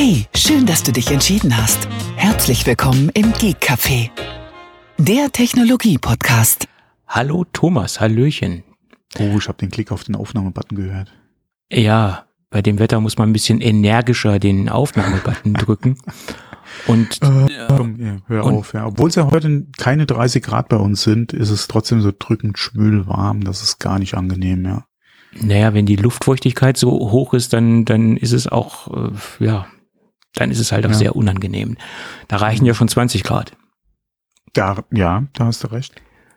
Hey, schön, dass du dich entschieden hast. Herzlich willkommen im Geek Café, der Technologie-Podcast. Hallo Thomas, Hallöchen. Oh, ich habe den Klick auf den Aufnahmebutton gehört. Ja, bei dem Wetter muss man ein bisschen energischer den Aufnahmebutton drücken. Und, äh, komm, ja, hör und, auf, ja. Obwohl es ja heute keine 30 Grad bei uns sind, ist es trotzdem so drückend schwül warm. Das ist gar nicht angenehm, ja. Naja, wenn die Luftfeuchtigkeit so hoch ist, dann, dann ist es auch, äh, ja, dann ist es halt auch ja. sehr unangenehm. Da reichen ja schon 20 Grad. Da, ja, da hast du recht.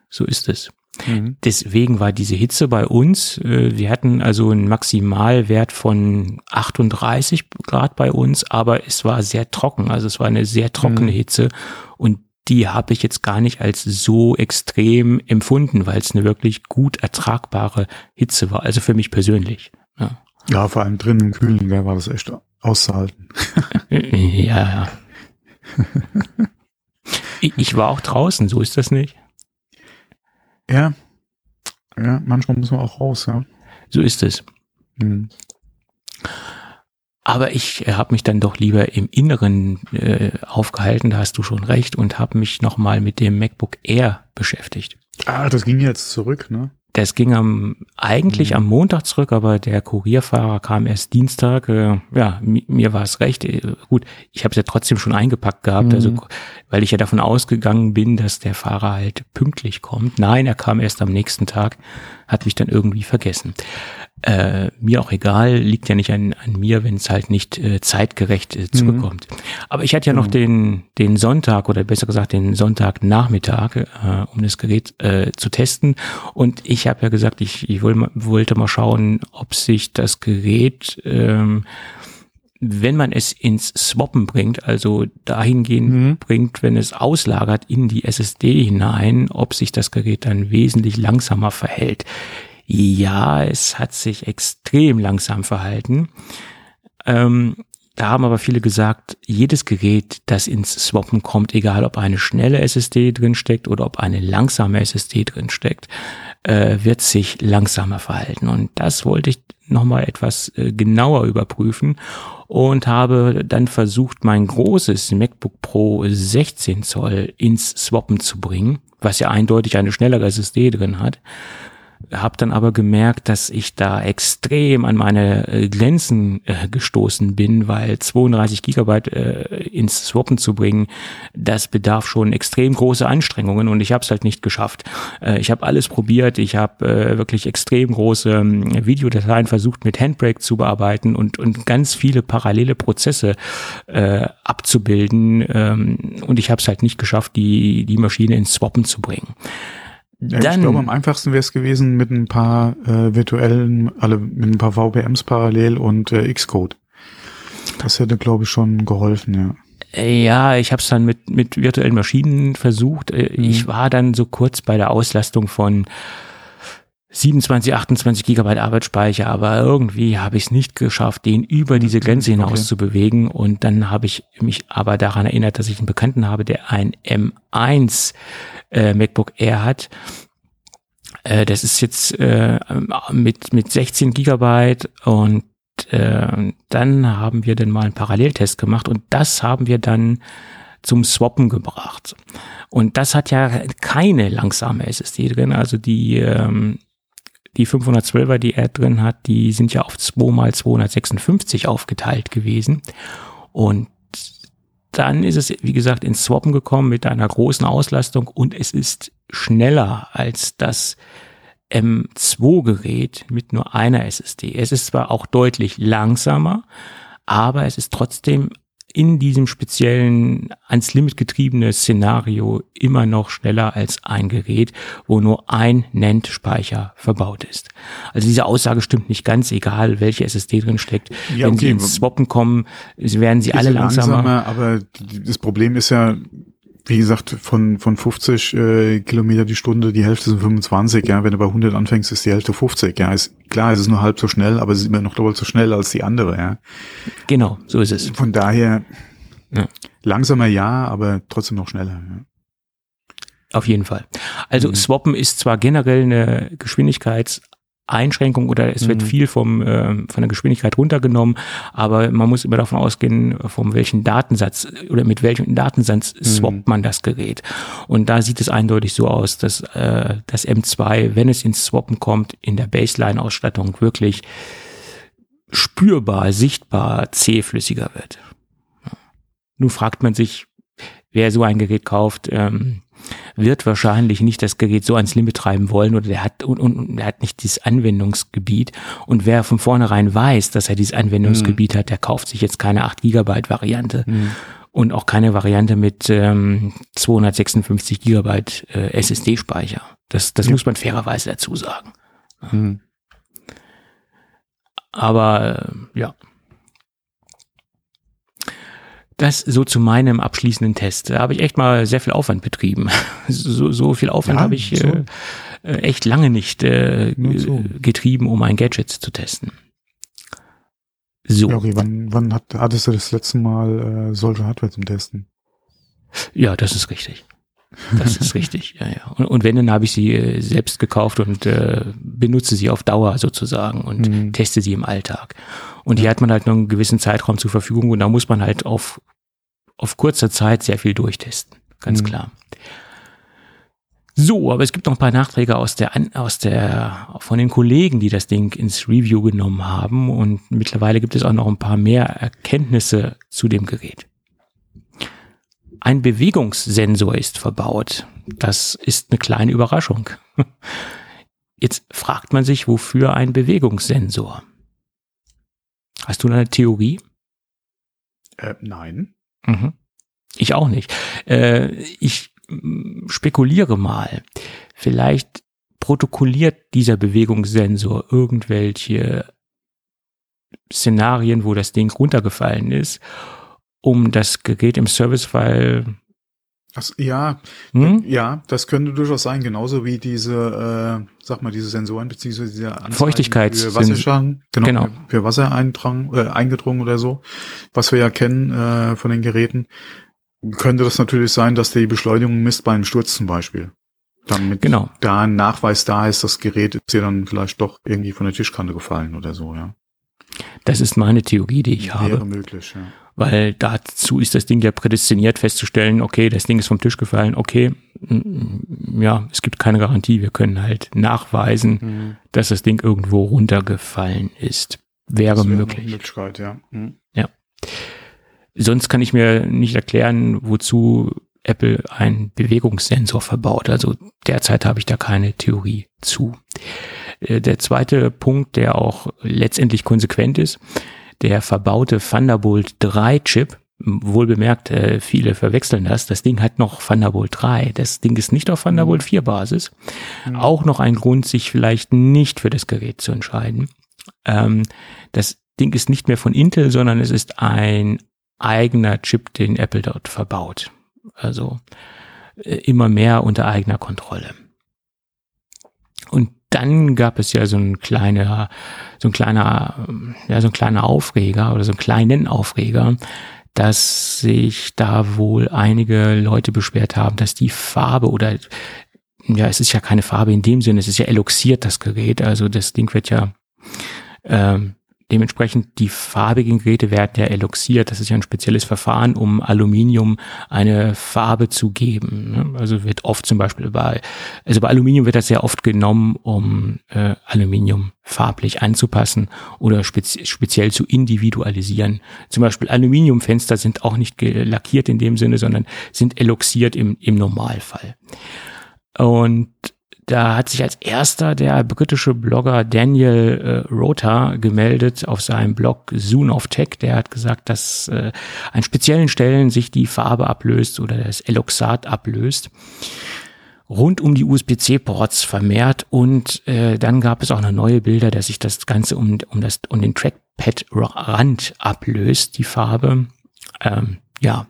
So ist es. Mhm. Deswegen war diese Hitze bei uns, äh, wir hatten also einen Maximalwert von 38 Grad bei uns, aber es war sehr trocken, also es war eine sehr trockene mhm. Hitze und die habe ich jetzt gar nicht als so extrem empfunden, weil es eine wirklich gut ertragbare Hitze war, also für mich persönlich. Ja, ja vor allem drin im Kühlen war das echt auszuhalten. ja. ich war auch draußen, so ist das nicht. Ja. Ja, manchmal muss man auch raus, ja. So ist es. Hm. Aber ich äh, habe mich dann doch lieber im Inneren äh, aufgehalten, da hast du schon recht, und habe mich nochmal mit dem MacBook Air beschäftigt. Ah, das ging jetzt zurück, ne? Das ging am eigentlich mhm. am Montag zurück, aber der Kurierfahrer kam erst Dienstag. Äh, ja, mi mir war es recht. Äh, gut, ich habe es ja trotzdem schon eingepackt gehabt, mhm. also weil ich ja davon ausgegangen bin, dass der Fahrer halt pünktlich kommt. Nein, er kam erst am nächsten Tag, hat mich dann irgendwie vergessen äh, mir auch egal, liegt ja nicht an, an mir, wenn es halt nicht äh, zeitgerecht äh, zurückkommt. Mhm. Aber ich hatte ja noch mhm. den, den Sonntag oder besser gesagt den Sonntagnachmittag, äh, um das Gerät äh, zu testen. Und ich habe ja gesagt, ich, ich wollte mal schauen, ob sich das Gerät ähm, wenn man es ins Swappen bringt, also dahingehend mhm. bringt, wenn es auslagert in die SSD hinein, ob sich das Gerät dann wesentlich langsamer verhält. Ja, es hat sich extrem langsam verhalten. Ähm, da haben aber viele gesagt, jedes Gerät, das ins Swappen kommt, egal ob eine schnelle SSD drinsteckt oder ob eine langsame SSD drinsteckt, äh, wird sich langsamer verhalten. Und das wollte ich nochmal etwas äh, genauer überprüfen und habe dann versucht, mein großes MacBook Pro 16 Zoll ins Swappen zu bringen, was ja eindeutig eine schnellere SSD drin hat habe dann aber gemerkt, dass ich da extrem an meine äh, Grenzen äh, gestoßen bin, weil 32 Gigabyte äh, ins Swappen zu bringen, das bedarf schon extrem große Anstrengungen und ich habe es halt nicht geschafft. Äh, ich habe alles probiert, ich habe äh, wirklich extrem große äh, Videodateien versucht mit Handbrake zu bearbeiten und, und ganz viele parallele Prozesse äh, abzubilden ähm, und ich habe es halt nicht geschafft, die, die Maschine ins Swappen zu bringen. Ja, Dann, ich glaube, am einfachsten wäre es gewesen mit ein paar äh, virtuellen, alle mit ein paar VPMs parallel und äh, Xcode. Das hätte, glaube ich, schon geholfen, ja. Ja, ich habe es dann mit, mit virtuellen Maschinen versucht. Äh, mhm. Ich war dann so kurz bei der Auslastung von 27, 28 Gigabyte Arbeitsspeicher, aber irgendwie habe ich es nicht geschafft, den über diese Grenze hinaus okay. zu bewegen. Und dann habe ich mich aber daran erinnert, dass ich einen Bekannten habe, der ein M1 äh, MacBook Air hat. Äh, das ist jetzt äh, mit, mit 16 Gigabyte und äh, dann haben wir dann mal einen Paralleltest gemacht und das haben wir dann zum Swappen gebracht. Und das hat ja keine langsame SSD drin, also die ähm, die 512er, die er drin hat, die sind ja auf 2 mal 256 aufgeteilt gewesen. Und dann ist es, wie gesagt, ins Swappen gekommen mit einer großen Auslastung und es ist schneller als das M2-Gerät mit nur einer SSD. Es ist zwar auch deutlich langsamer, aber es ist trotzdem in diesem speziellen ans Limit getriebene Szenario immer noch schneller als ein Gerät, wo nur ein NAND-Speicher verbaut ist. Also diese Aussage stimmt nicht ganz, egal welche SSD drin steckt. Ja, Wenn okay. Sie ins Swappen kommen, werden sie alle langsamer. langsamer. Aber das Problem ist ja, wie gesagt, von, von 50 äh, Kilometer die Stunde, die Hälfte sind 25, ja. Wenn du bei 100 anfängst, ist die Hälfte 50, ja. Ist, klar, es ist nur halb so schnell, aber es ist immer noch doppelt so schnell als die andere, ja. Genau, so ist es. Von daher, ja. langsamer ja, aber trotzdem noch schneller, ja. Auf jeden Fall. Also mhm. Swappen ist zwar generell eine Geschwindigkeits Einschränkung oder es wird mhm. viel vom, äh, von der Geschwindigkeit runtergenommen, aber man muss immer davon ausgehen, von welchem Datensatz oder mit welchem Datensatz mhm. swappt man das Gerät. Und da sieht es eindeutig so aus, dass äh, das M2, wenn es ins Swappen kommt, in der Baseline-Ausstattung wirklich spürbar, sichtbar zähflüssiger wird. Nun fragt man sich, wer so ein Gerät kauft, ähm, wird wahrscheinlich nicht das Gerät so ans Limit treiben wollen oder der hat und, und der hat nicht dieses Anwendungsgebiet. Und wer von vornherein weiß, dass er dieses Anwendungsgebiet mhm. hat, der kauft sich jetzt keine 8 Gigabyte Variante. Mhm. Und auch keine Variante mit ähm, 256 Gigabyte äh, SSD-Speicher. Das, das ja. muss man fairerweise dazu sagen. Mhm. Aber äh, ja. Das so zu meinem abschließenden Test. Da habe ich echt mal sehr viel Aufwand betrieben. So, so viel Aufwand ja, habe ich so. äh, äh echt lange nicht äh, so. getrieben, um ein Gadget zu testen. So. Ja, okay, wann, wann hat, hattest du das letzte Mal äh, solche Hardware zum Testen? Ja, das ist richtig. Das ist richtig, ja, ja. Und, und wenn, dann habe ich sie äh, selbst gekauft und äh, benutze sie auf Dauer sozusagen und mhm. teste sie im Alltag. Und hier hat man halt nur einen gewissen Zeitraum zur Verfügung und da muss man halt auf, auf kurzer Zeit sehr viel durchtesten. Ganz mhm. klar. So, aber es gibt noch ein paar Nachträge aus der, aus der, von den Kollegen, die das Ding ins Review genommen haben und mittlerweile gibt es auch noch ein paar mehr Erkenntnisse zu dem Gerät. Ein Bewegungssensor ist verbaut. Das ist eine kleine Überraschung. Jetzt fragt man sich, wofür ein Bewegungssensor? Hast du eine Theorie? Äh, nein. Mhm. Ich auch nicht. Äh, ich mm, spekuliere mal. Vielleicht protokolliert dieser Bewegungssensor irgendwelche Szenarien, wo das Ding runtergefallen ist um das Gerät im Servicefile Ach, ja, hm? ja, das könnte durchaus sein, genauso wie diese, äh, sag mal, diese Sensoren beziehungsweise diese Feuchtigkeits für Wasserschaden, genau, genau. für Wassereindrang, äh, eingedrungen oder so, was wir ja kennen äh, von den Geräten, könnte das natürlich sein, dass die Beschleunigung misst beim Sturz zum Beispiel. Damit genau. da ein Nachweis da ist, das Gerät ist ja dann vielleicht doch irgendwie von der Tischkante gefallen oder so, ja. Das ist meine Theorie, die ich Wäre habe. Wäre möglich, ja weil dazu ist das Ding ja prädestiniert festzustellen, okay, das Ding ist vom Tisch gefallen, okay, mm, ja, es gibt keine Garantie, wir können halt nachweisen, mhm. dass das Ding irgendwo runtergefallen ist. Wäre, wäre möglich. Möglichkeit, ja. Mhm. Ja. Sonst kann ich mir nicht erklären, wozu Apple einen Bewegungssensor verbaut. Also derzeit habe ich da keine Theorie zu. Äh, der zweite Punkt, der auch letztendlich konsequent ist, der verbaute Thunderbolt 3 Chip, wohl bemerkt, äh, viele verwechseln das. Das Ding hat noch Thunderbolt 3. Das Ding ist nicht auf Thunderbolt 4 Basis. Mhm. Auch noch ein Grund, sich vielleicht nicht für das Gerät zu entscheiden. Ähm, das Ding ist nicht mehr von Intel, sondern es ist ein eigener Chip, den Apple dort verbaut. Also äh, immer mehr unter eigener Kontrolle. Und dann gab es ja so ein kleiner, so ein kleiner, ja, so ein kleiner Aufreger oder so einen kleinen Aufreger, dass sich da wohl einige Leute beschwert haben, dass die Farbe oder ja, es ist ja keine Farbe in dem Sinne, es ist ja eloxiert, das Gerät. Also das Ding wird ja ähm, Dementsprechend die farbigen Geräte werden ja eloxiert. Das ist ja ein spezielles Verfahren, um Aluminium eine Farbe zu geben. Ne? Also wird oft zum Beispiel bei, also bei Aluminium wird das sehr oft genommen, um äh, Aluminium farblich anzupassen oder spezi speziell zu individualisieren. Zum Beispiel Aluminiumfenster sind auch nicht lackiert in dem Sinne, sondern sind eloxiert im, im Normalfall. Und da hat sich als erster der britische Blogger Daniel äh, Rota gemeldet auf seinem Blog Zoom of Tech. Der hat gesagt, dass äh, an speziellen Stellen sich die Farbe ablöst oder das Eloxat ablöst rund um die USB-C-Ports vermehrt und äh, dann gab es auch noch neue Bilder, dass sich das Ganze um, um, das, um den Trackpad-Rand ablöst, die Farbe. Ähm, ja,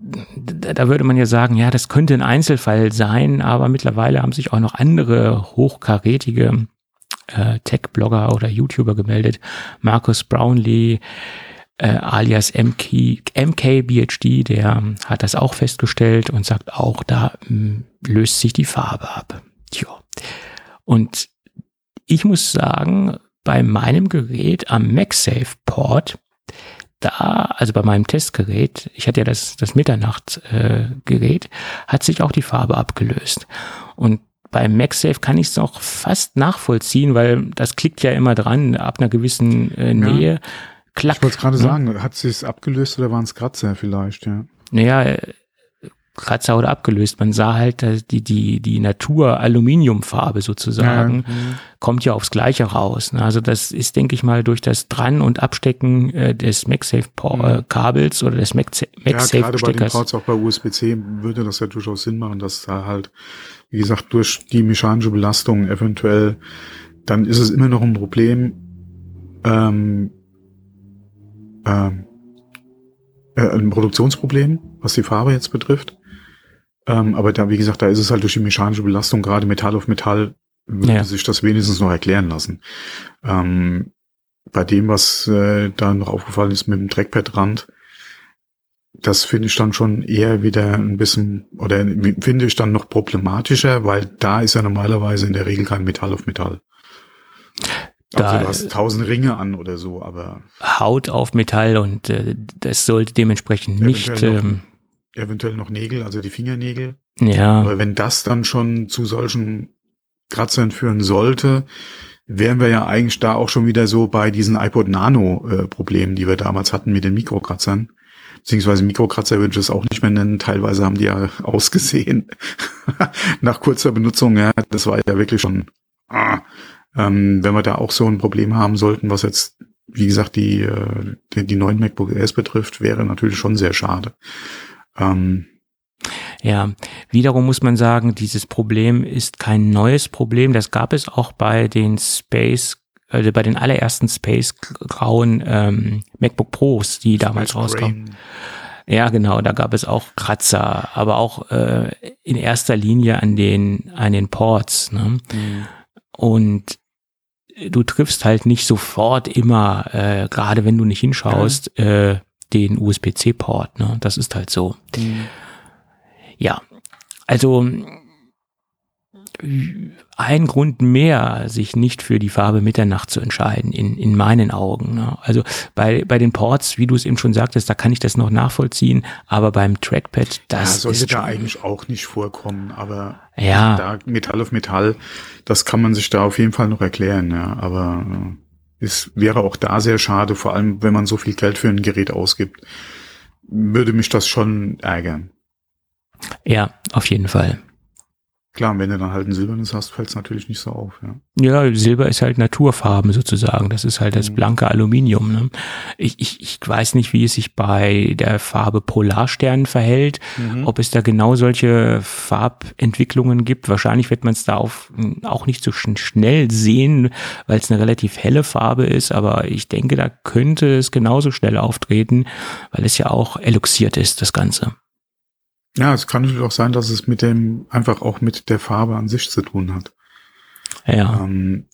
da würde man ja sagen, ja, das könnte ein Einzelfall sein, aber mittlerweile haben sich auch noch andere hochkarätige äh, Tech-Blogger oder YouTuber gemeldet. Markus Brownlee, äh, alias MK, MKBHD, der hat das auch festgestellt und sagt auch, da mh, hm, löst sich die Farbe ab. Tja. Und ich muss sagen, bei meinem Gerät am MagSafe-Port, da, also bei meinem Testgerät, ich hatte ja das, das Mitternacht-Gerät, äh, hat sich auch die Farbe abgelöst. Und beim MagSafe kann ich es auch fast nachvollziehen, weil das klickt ja immer dran, ab einer gewissen äh, Nähe. Ja. Klack, ich wollte gerade ne? sagen, hat sich abgelöst oder waren es Kratzer vielleicht, ja? Naja, Kratzer oder abgelöst. Man sah halt die, die, die Natur-Aluminiumfarbe sozusagen, ja, kommt ja aufs Gleiche raus. Ne? Also das ist, denke ich mal, durch das Dran- und Abstecken äh, des MagSafe-Kabels oder des MagSafe-Steckers. Ja, gerade bei den Ports, auch bei USB-C, würde das ja durchaus Sinn machen, dass da halt, wie gesagt, durch die mechanische Belastung eventuell, dann ist es immer noch ein Problem, ähm, ähm, äh, ein Produktionsproblem, was die Farbe jetzt betrifft. Ähm, aber da, wie gesagt, da ist es halt durch die mechanische Belastung, gerade Metall auf Metall, würde ja. sich das wenigstens noch erklären lassen. Ähm, bei dem, was äh, da noch aufgefallen ist mit dem Trackpad-Rand, das finde ich dann schon eher wieder ein bisschen, oder finde ich dann noch problematischer, weil da ist ja normalerweise in der Regel kein Metall auf Metall. Da also du hast tausend Ringe an oder so, aber. Haut auf Metall und äh, das sollte dementsprechend nicht. Ähm, eventuell noch Nägel, also die Fingernägel. Ja. Aber wenn das dann schon zu solchen Kratzern führen sollte, wären wir ja eigentlich da auch schon wieder so bei diesen iPod Nano äh, Problemen, die wir damals hatten mit den Mikrokratzern. Beziehungsweise Mikrokratzer würde ich das auch nicht mehr nennen. Teilweise haben die ja ausgesehen nach kurzer Benutzung. Ja, das war ja wirklich schon. Ah, ähm, wenn wir da auch so ein Problem haben sollten, was jetzt wie gesagt die äh, die, die neuen MacBook Airs betrifft, wäre natürlich schon sehr schade. Ähm, ja, wiederum muss man sagen, dieses Problem ist kein neues Problem. Das gab es auch bei den Space, also bei den allerersten Space grauen ähm, MacBook Pros, die Space damals rauskamen. Ja, genau, da gab es auch Kratzer, aber auch äh, in erster Linie an den an den Ports. Ne? Mhm. Und du triffst halt nicht sofort immer, äh, gerade wenn du nicht hinschaust, ja. äh, den USB-C-Port. Ne? Das ist halt so. Mhm. Ja, also ein Grund mehr, sich nicht für die Farbe Mitternacht zu entscheiden, in, in meinen Augen. Ne? Also bei, bei den Ports, wie du es eben schon sagtest, da kann ich das noch nachvollziehen, aber beim Trackpad, das ja, sollte ist da eigentlich auch nicht vorkommen, aber ja. da Metall auf Metall, das kann man sich da auf jeden Fall noch erklären, ja, aber äh, es wäre auch da sehr schade, vor allem wenn man so viel Geld für ein Gerät ausgibt, würde mich das schon ärgern. Ja, auf jeden Fall. Klar, wenn du dann halt ein silbernes hast, fällt es natürlich nicht so auf. Ja. ja, Silber ist halt Naturfarben sozusagen. Das ist halt das mhm. blanke Aluminium. Ne? Ich, ich, ich weiß nicht, wie es sich bei der Farbe Polarstern verhält, mhm. ob es da genau solche Farbentwicklungen gibt. Wahrscheinlich wird man es da auf, auch nicht so schnell sehen, weil es eine relativ helle Farbe ist. Aber ich denke, da könnte es genauso schnell auftreten, weil es ja auch eluxiert ist, das Ganze. Ja, es kann natürlich auch sein, dass es mit dem, einfach auch mit der Farbe an sich zu tun hat. Ja. Ähm,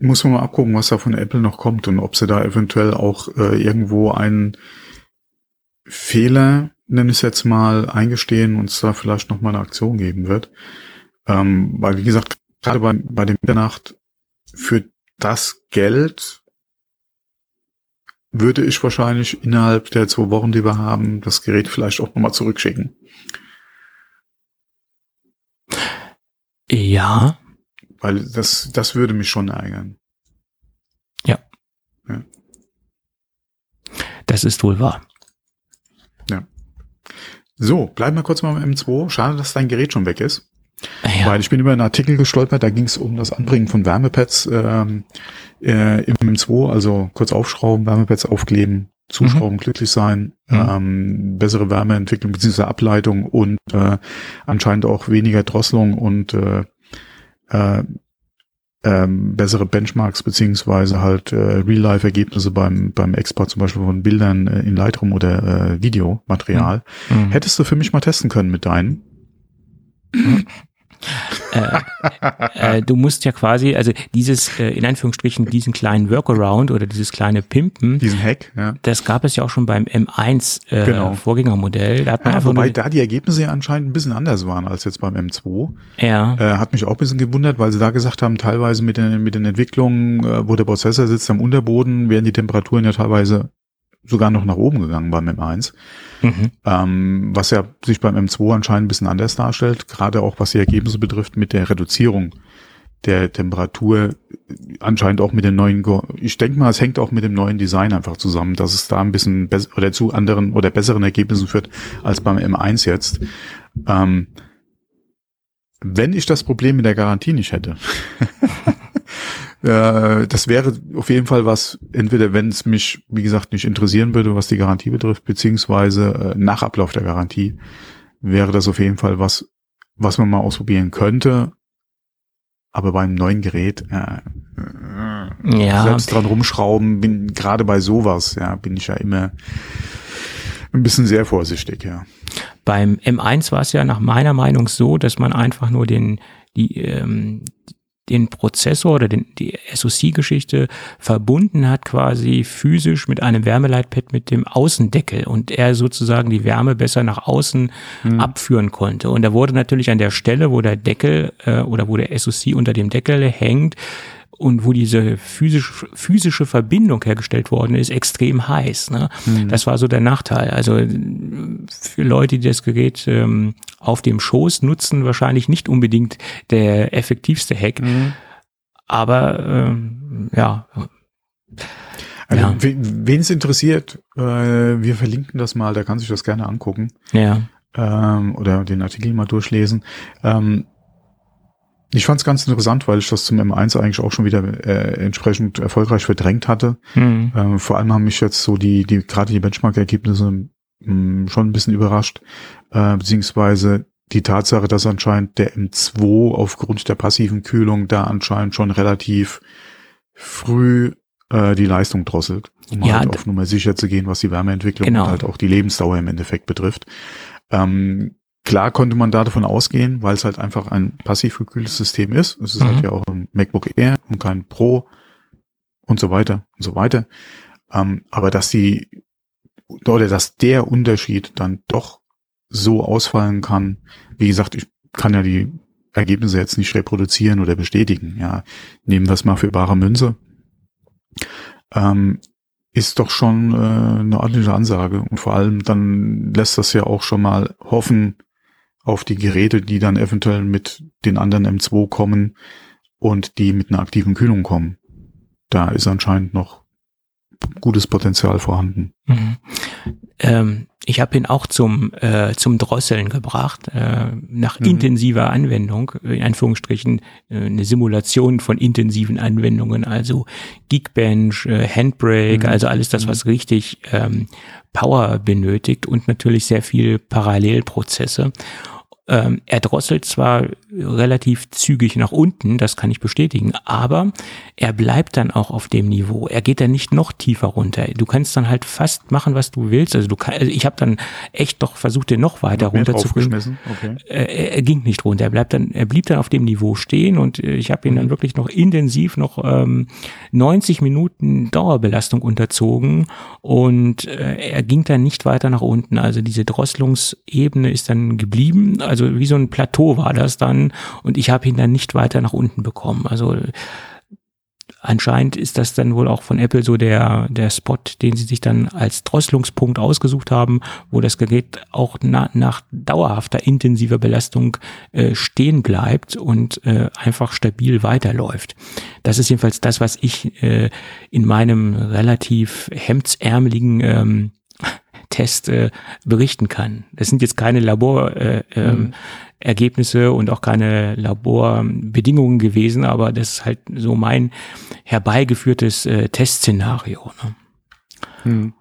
muss man mal abgucken, was da von Apple noch kommt und ob sie da eventuell auch äh, irgendwo einen Fehler, nenne ich es jetzt mal, eingestehen und es da vielleicht noch mal eine Aktion geben wird. Ähm, weil, wie gesagt, gerade bei, bei dem Mitternacht für das Geld würde ich wahrscheinlich innerhalb der zwei Wochen, die wir haben, das Gerät vielleicht auch nochmal zurückschicken. Ja. Weil das, das würde mich schon ärgern. Ja. ja. Das ist wohl wahr. Ja. So, bleiben wir kurz mal beim M2. Schade, dass dein Gerät schon weg ist. Ja. Weil ich bin über einen Artikel gestolpert, da ging es um das Anbringen von Wärmepads ähm, äh, im M2, also kurz aufschrauben, Wärmepads aufkleben, zuschrauben, mhm. glücklich sein, mhm. ähm, bessere Wärmeentwicklung bzw. Ableitung und äh, anscheinend auch weniger Drosselung und äh, äh, ähm, bessere Benchmarks beziehungsweise halt äh, Real-Life-Ergebnisse beim beim Export zum Beispiel von Bildern äh, in Lightroom oder äh, Videomaterial. Mhm. mhm. Hättest du für mich mal testen können mit deinen? äh, äh, du musst ja quasi, also dieses, äh, in Anführungsstrichen, diesen kleinen Workaround oder dieses kleine Pimpen. Diesen Hack, ja. Das gab es ja auch schon beim M1 äh, genau. Vorgängermodell. Da hat man ja, wobei da die Ergebnisse ja anscheinend ein bisschen anders waren als jetzt beim M2. Ja. Äh, hat mich auch ein bisschen gewundert, weil sie da gesagt haben, teilweise mit den, mit den Entwicklungen, äh, wo der Prozessor sitzt am Unterboden, werden die Temperaturen ja teilweise sogar noch nach oben gegangen beim M1. Mhm. Ähm, was ja sich beim M2 anscheinend ein bisschen anders darstellt, gerade auch was die Ergebnisse betrifft mit der Reduzierung der Temperatur, anscheinend auch mit den neuen, ich denke mal, es hängt auch mit dem neuen Design einfach zusammen, dass es da ein bisschen besser oder zu anderen oder besseren Ergebnissen führt als beim M1 jetzt. Ähm, wenn ich das Problem mit der Garantie nicht hätte, äh, das wäre auf jeden Fall was, entweder wenn es mich, wie gesagt, nicht interessieren würde, was die Garantie betrifft, beziehungsweise äh, nach Ablauf der Garantie, wäre das auf jeden Fall was, was man mal ausprobieren könnte. Aber beim neuen Gerät, äh, ja. selbst dran rumschrauben, bin gerade bei sowas, ja, bin ich ja immer ein bisschen sehr vorsichtig, ja. Beim M1 war es ja nach meiner Meinung so, dass man einfach nur den, die, ähm, den Prozessor oder den, die SoC-Geschichte verbunden hat quasi physisch mit einem Wärmeleitpad mit dem Außendeckel und er sozusagen die Wärme besser nach außen mhm. abführen konnte. Und da wurde natürlich an der Stelle, wo der Deckel äh, oder wo der SoC unter dem Deckel hängt, und wo diese physisch, physische Verbindung hergestellt worden ist, extrem heiß. Ne? Mhm. Das war so der Nachteil. Also für Leute, die das Gerät ähm, auf dem Schoß nutzen, wahrscheinlich nicht unbedingt der effektivste Hack. Mhm. Aber ähm, ja. Also, ja. Wen es interessiert, äh, wir verlinken das mal, der kann sich das gerne angucken. Ja. Ähm, oder den Artikel mal durchlesen. Ähm, ich fand es ganz interessant, weil ich das zum M1 eigentlich auch schon wieder äh, entsprechend erfolgreich verdrängt hatte. Mhm. Ähm, vor allem haben mich jetzt so die, die gerade die Benchmark-Ergebnisse mh, hm, schon ein bisschen überrascht, äh, beziehungsweise die Tatsache, dass anscheinend der M2 aufgrund der passiven Kühlung da anscheinend schon relativ früh äh, die Leistung drosselt, um ja, halt auf Nummer sicher zu gehen, was die Wärmeentwicklung genau. und halt auch die Lebensdauer im Endeffekt betrifft. Ähm, Klar konnte man da davon ausgehen, weil es halt einfach ein passiv gekühltes System ist. Es ist halt mhm. halt ja auch ein MacBook Air und kein Pro und so weiter und so weiter. Ähm, aber dass die oder dass der Unterschied dann doch so ausfallen kann, wie gesagt, ich kann ja die Ergebnisse jetzt nicht reproduzieren oder bestätigen. Ja, nehmen wir es mal für bare Münze. Ähm, ist doch schon äh, eine ordentliche Ansage. Und vor allem dann lässt das ja auch schon mal hoffen, auf die Geräte, die dann eventuell mit den anderen M2 kommen und die mit einer aktiven Kühlung kommen. Da ist anscheinend noch gutes Potenzial vorhanden. Mhm. Ähm, ich habe ihn auch zum äh, zum Drosseln gebracht, äh, nach mhm. intensiver Anwendung, in Anführungsstrichen äh, eine Simulation von intensiven Anwendungen, also Geekbench, äh, Handbrake, mhm. also alles das, was mhm. richtig ähm, Power benötigt und natürlich sehr viel Parallelprozesse. Ähm, er drosselt zwar relativ zügig nach unten, das kann ich bestätigen, aber er bleibt dann auch auf dem Niveau. Er geht dann nicht noch tiefer runter. Du kannst dann halt fast machen, was du willst. Also du kann, also ich habe dann echt doch versucht, den noch weiter runter zu bringen. Okay. Er, er, ging nicht runter. Er bleibt dann, er blieb dann auf dem Niveau stehen und äh, ich habe ihn dann mhm. wirklich noch intensiv noch ähm, 90 Minuten Dauerbelastung unterzogen und äh, er ging dann nicht weiter nach unten. Also diese Drosselungsebene ist dann geblieben. Also also wie so ein Plateau war das dann und ich habe ihn dann nicht weiter nach unten bekommen. Also anscheinend ist das dann wohl auch von Apple so der, der Spot, den sie sich dann als Drosselungspunkt ausgesucht haben, wo das Gerät auch na, nach dauerhafter intensiver Belastung äh, stehen bleibt und äh, einfach stabil weiterläuft. Das ist jedenfalls das, was ich äh, in meinem relativ hemdsärmeligen ähm, Test äh, berichten kann. Das sind jetzt keine Laborergebnisse äh, ähm, mhm. und auch keine Laborbedingungen gewesen, aber das ist halt so mein herbeigeführtes äh, Testszenario. Ne? Mhm.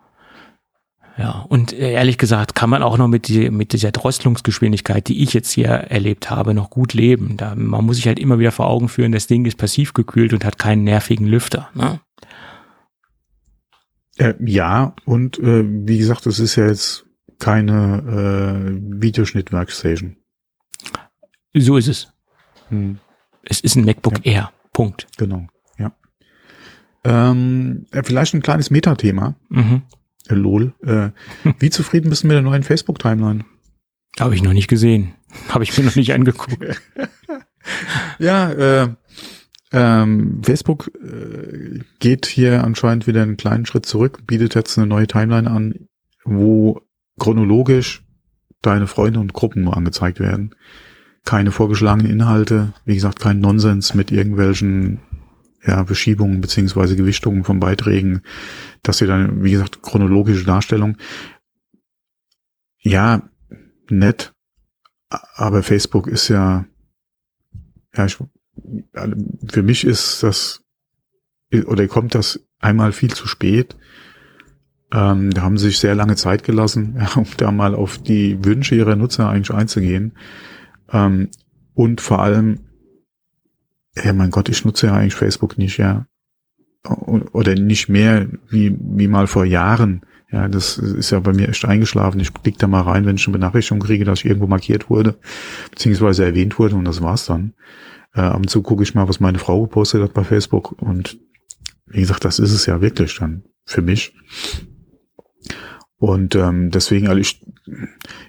Ja, und äh, ehrlich gesagt kann man auch noch mit, die, mit dieser Drosselungsgeschwindigkeit, die ich jetzt hier erlebt habe, noch gut leben. Da, man muss sich halt immer wieder vor Augen führen, das Ding ist passiv gekühlt und hat keinen nervigen Lüfter. Ne? Äh, ja, und äh, wie gesagt, es ist ja jetzt keine äh, Videoschnitt-Workstation. So ist es. Hm. Es ist ein MacBook ja. Air. Punkt. Genau, ja. Ähm, vielleicht ein kleines Metathema. Mhm. Äh, lol. Äh, wie zufrieden bist du mit der neuen Facebook-Timeline? Habe ich noch nicht gesehen. Habe ich mir noch nicht angeguckt. ja, äh, ähm, Facebook äh, geht hier anscheinend wieder einen kleinen Schritt zurück, bietet jetzt eine neue Timeline an, wo chronologisch deine Freunde und Gruppen nur angezeigt werden. Keine vorgeschlagenen Inhalte, wie gesagt, kein Nonsens mit irgendwelchen ja, Beschiebungen beziehungsweise Gewichtungen von Beiträgen, dass sie dann, wie gesagt, chronologische Darstellung. Ja, nett, aber Facebook ist ja, ja, ich, für mich ist das, oder kommt das einmal viel zu spät. Ähm, da haben sie sich sehr lange Zeit gelassen, um da mal auf die Wünsche ihrer Nutzer eigentlich einzugehen. Ähm, und vor allem, ja, mein Gott, ich nutze ja eigentlich Facebook nicht, ja. Oder nicht mehr wie, wie mal vor Jahren. Ja, das ist ja bei mir echt eingeschlafen. Ich klick da mal rein, wenn ich eine Benachrichtigung kriege, dass ich irgendwo markiert wurde, beziehungsweise erwähnt wurde und das war's dann. Äh, ab und zu gucke ich mal, was meine Frau gepostet hat bei Facebook und wie gesagt, das ist es ja wirklich dann für mich. Und ähm, deswegen, also ich,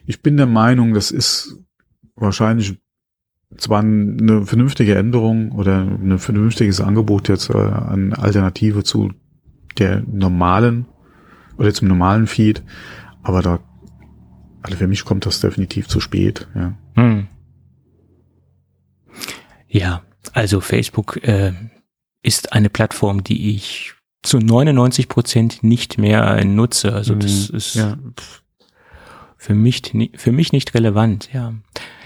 ich bin der Meinung, das ist wahrscheinlich zwar eine vernünftige Änderung oder ein vernünftiges Angebot jetzt äh, an Alternative zu der normalen oder zum normalen Feed, aber da, also für mich kommt das definitiv zu spät, ja. Hm. Ja, also Facebook äh, ist eine Plattform, die ich zu 99 Prozent nicht mehr nutze. Also das mhm, ist ja. für mich für mich nicht relevant. Ja,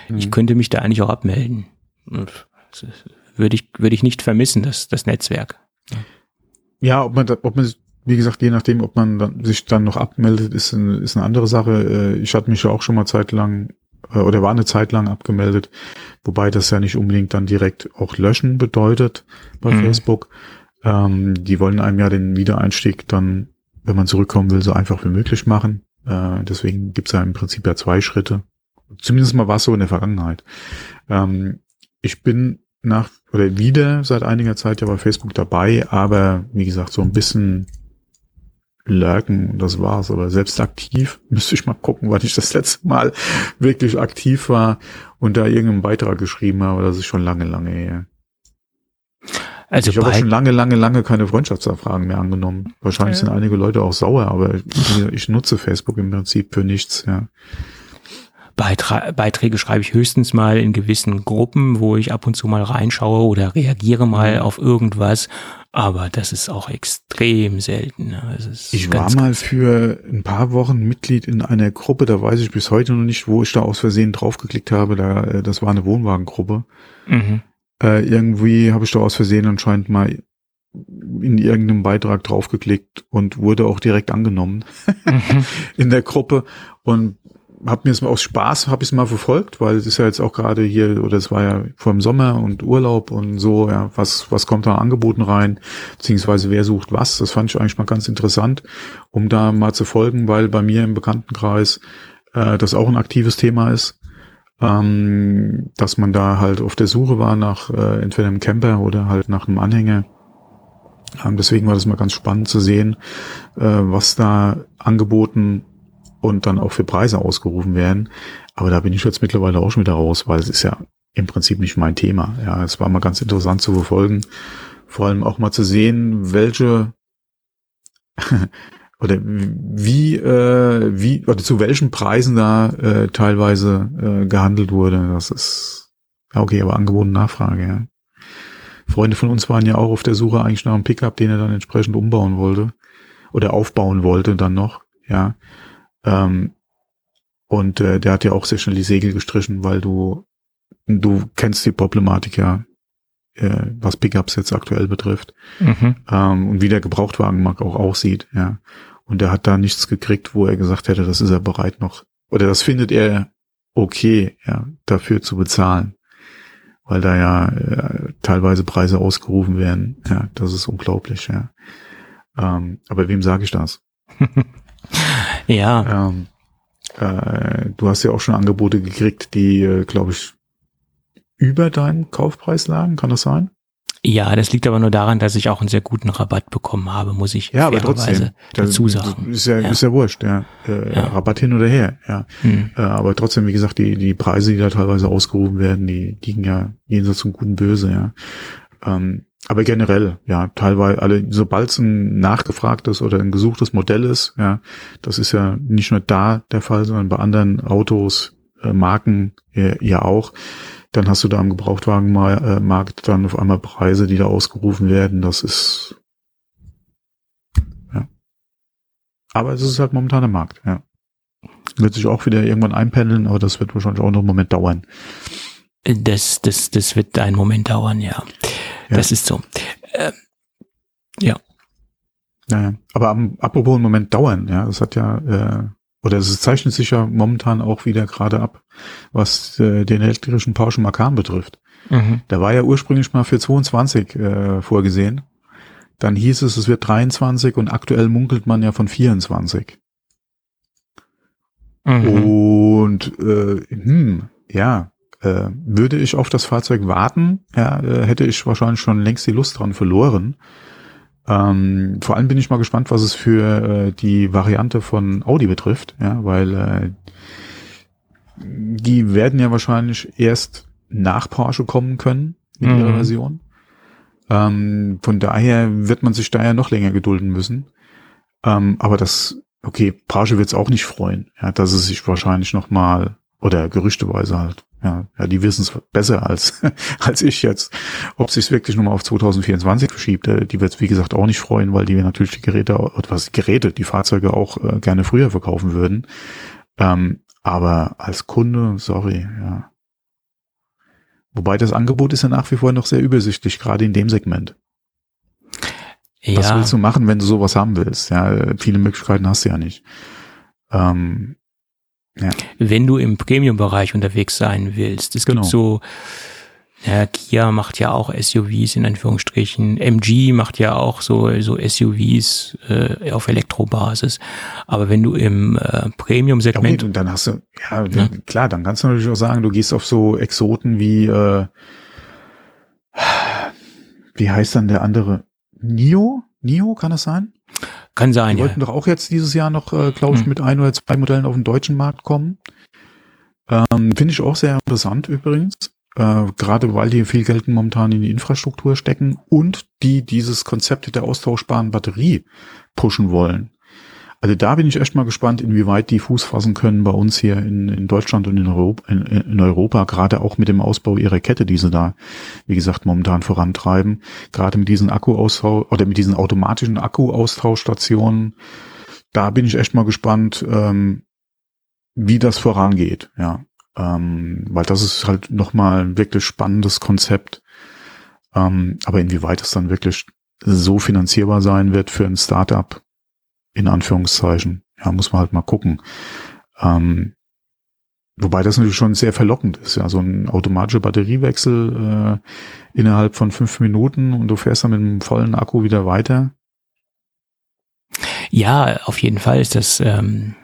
mhm. ich könnte mich da eigentlich auch abmelden. Würde ich würde ich nicht vermissen, das das Netzwerk. Ja, ob man ob man wie gesagt, je nachdem, ob man dann, sich dann noch abmeldet, ist, ein, ist eine andere Sache. Äh, ich hatte mich ja auch schon mal zeitlang äh, oder war eine Zeit lang abgemeldet, wobei das ja nicht unbedingt dann direkt auch löschen bedeutet bei mhm. Facebook. Ähm, die wollen einem ja den Wiedereinstieg dann, wenn man zurückkommen will, so einfach wie möglich machen. Äh, deswegen gibt's ja im Prinzip ja zwei Schritte. Zumindest mal war es so in der Vergangenheit. Ähm, ich bin nach oder wieder seit einiger Zeit ja bei Facebook dabei, aber wie gesagt, so ein bisschen und das war's. Aber selbst aktiv müsste ich mal gucken, wann ich das letzte Mal wirklich aktiv war und da irgendeinen Beitrag geschrieben habe. Das ist schon lange, lange her. Also ich habe schon lange, lange, lange keine Freundschaftsanfragen mehr angenommen. Wahrscheinlich ja. sind einige Leute auch sauer, aber ich, ich nutze Facebook im Prinzip für nichts, ja. Beitra Beiträge schreibe ich höchstens mal in gewissen Gruppen, wo ich ab und zu mal reinschaue oder reagiere mal mhm. auf irgendwas. Aber das ist auch extrem selten. ich war mal für ein paar Wochen Mitglied in einer Gruppe, da weiß ich bis heute noch nicht, wo ich da aus Versehen draufgeklickt habe. Da, äh, das war eine Wohnwagengruppe. Mhm. Äh, irgendwie habe ich da aus Versehen anscheinend mal in irgendeinem Beitrag draufgeklickt und wurde auch direkt angenommen mhm. in der Gruppe und habe mir es mal aus Spaß habe ich es mal verfolgt, weil es ist ja jetzt auch gerade hier oder es war ja vor dem Sommer und Urlaub und so, ja, was was kommt da angeboten rein, beziehungsweise wer sucht was, das fand ich eigentlich mal ganz interessant, um da mal zu folgen, weil bei mir im Bekanntenkreis äh, das auch ein aktives Thema ist, ähm, dass man da halt auf der Suche war nach äh, entweder einem Camper oder halt nach einem Anhänger. Ähm, deswegen war das mal ganz spannend zu sehen, äh, was da angeboten und dann auch für Preise ausgerufen werden. Aber da bin ich jetzt mittlerweile auch schon wieder raus, weil es ist ja im Prinzip nicht mein Thema. Ja, es war mal ganz interessant zu verfolgen. Vor allem auch mal zu sehen, welche oder wie, äh, wie oder zu welchen Preisen da äh, teilweise äh, gehandelt wurde. Das ist okay, aber Angebot und Nachfrage, ja. Freunde von uns waren ja auch auf der Suche eigentlich nach einem Pickup, den er dann entsprechend umbauen wollte oder aufbauen wollte dann noch, ja. Ähm, und äh, der hat ja auch sehr schnell die Segel gestrichen, weil du, du kennst die Problematik ja, äh, was Pickups jetzt aktuell betrifft. Mhm. Ähm, und wie der Gebrauchtwagenmarkt auch aussieht, ja. Und er hat da nichts gekriegt, wo er gesagt hätte, das ist er bereit noch, oder das findet er okay, ja, dafür zu bezahlen. Weil da ja äh, teilweise Preise ausgerufen werden. Ja, das ist unglaublich, ja. Ähm, aber wem sage ich das? Ja. Ähm, äh, du hast ja auch schon Angebote gekriegt, die, äh, glaube ich, über deinen Kaufpreis lagen, kann das sein? Ja, das liegt aber nur daran, dass ich auch einen sehr guten Rabatt bekommen habe, muss ich ja, aber trotzdem, dazu sagen. Ist ja, ja, ist ja wurscht, ja. Äh, ja. Rabatt hin oder her, ja. Hm. Äh, aber trotzdem, wie gesagt, die, die Preise, die da teilweise ausgerufen werden, die liegen ja jenseits zum guten Böse, ja. Ähm, aber generell, ja, teilweise alle, sobald es ein nachgefragtes oder ein gesuchtes Modell ist, ja, das ist ja nicht nur da der Fall, sondern bei anderen Autos, äh, Marken äh, ja auch dann hast du da am Gebrauchtwagenmarkt dann auf einmal Preise, die da ausgerufen werden. Das ist ja. Aber es ist halt momentan der Markt, ja. Wird sich auch wieder irgendwann einpendeln, aber das wird wahrscheinlich auch noch einen Moment dauern. Das, das, das wird einen Moment dauern, ja. ja. Das ist so. Äh, ja. Naja, aber am, apropos einen Moment dauern, ja, das hat ja äh, oder es zeichnet sich ja momentan auch wieder gerade ab, was äh, den elektrischen Porsche Macan betrifft. Mhm. Der war ja ursprünglich mal für 22 äh, vorgesehen. Dann hieß es, es wird 23 und aktuell munkelt man ja von 24. Mhm. Und äh, hm, ja, äh, würde ich auf das Fahrzeug warten, ja, äh, hätte ich wahrscheinlich schon längst die Lust dran verloren. Ähm, vor allem bin ich mal gespannt, was es für äh, die Variante von Audi betrifft, ja, weil äh, die werden ja wahrscheinlich erst nach Porsche kommen können in mhm. ihrer Version. Ähm, von daher wird man sich da ja noch länger gedulden müssen. Ähm, aber das, okay, Porsche wird es auch nicht freuen, ja, dass es sich wahrscheinlich noch mal oder gerüchteweise halt ja, ja, die wissen es besser als, als ich jetzt. Ob sich wirklich nochmal auf 2024 verschiebt, äh, die wird wie gesagt auch nicht freuen, weil die natürlich die Geräte, was Geräte, die Fahrzeuge auch äh, gerne früher verkaufen würden. Ähm, aber als Kunde, sorry, ja. Wobei das Angebot ist ja nach wie vor noch sehr übersichtlich, gerade in dem Segment. Ja. Was willst du machen, wenn du sowas haben willst? Ja, viele Möglichkeiten hast du ja nicht. Ähm, ja. Wenn du im Premium-Bereich unterwegs sein willst. Es genau. gibt so, ja, Kia macht ja auch SUVs in Anführungsstrichen. MG macht ja auch so, so SUVs äh, auf Elektrobasis. Aber wenn du im äh, Premium-Segment. Ja, und dann hast du, ja, ja, klar, dann kannst du natürlich auch sagen, du gehst auf so Exoten wie, äh, wie heißt dann der andere? Nio? Nio, kann das sein? Kann sein. Die ja. wollten doch auch jetzt dieses Jahr noch, äh, glaube ich, hm. mit ein oder zwei Modellen auf den deutschen Markt kommen. Ähm, Finde ich auch sehr interessant übrigens. Äh, gerade weil die viel Geld momentan in die Infrastruktur stecken und die dieses Konzept der austauschbaren Batterie pushen wollen. Also da bin ich echt mal gespannt, inwieweit die Fuß fassen können bei uns hier in, in Deutschland und in Europa, in, in Europa, gerade auch mit dem Ausbau ihrer Kette, die sie da, wie gesagt, momentan vorantreiben. Gerade mit diesen Akkuaustausch oder mit diesen automatischen Akkuaustauschstationen, da bin ich echt mal gespannt, ähm, wie das vorangeht, ja. Ähm, weil das ist halt nochmal ein wirklich spannendes Konzept. Ähm, aber inwieweit es dann wirklich so finanzierbar sein wird für ein Startup, in Anführungszeichen. Ja, muss man halt mal gucken. Ähm, wobei das natürlich schon sehr verlockend ist. Ja, so ein automatischer Batteriewechsel äh, innerhalb von fünf Minuten und du fährst dann mit einem vollen Akku wieder weiter. Ja, auf jeden Fall ist das ähm,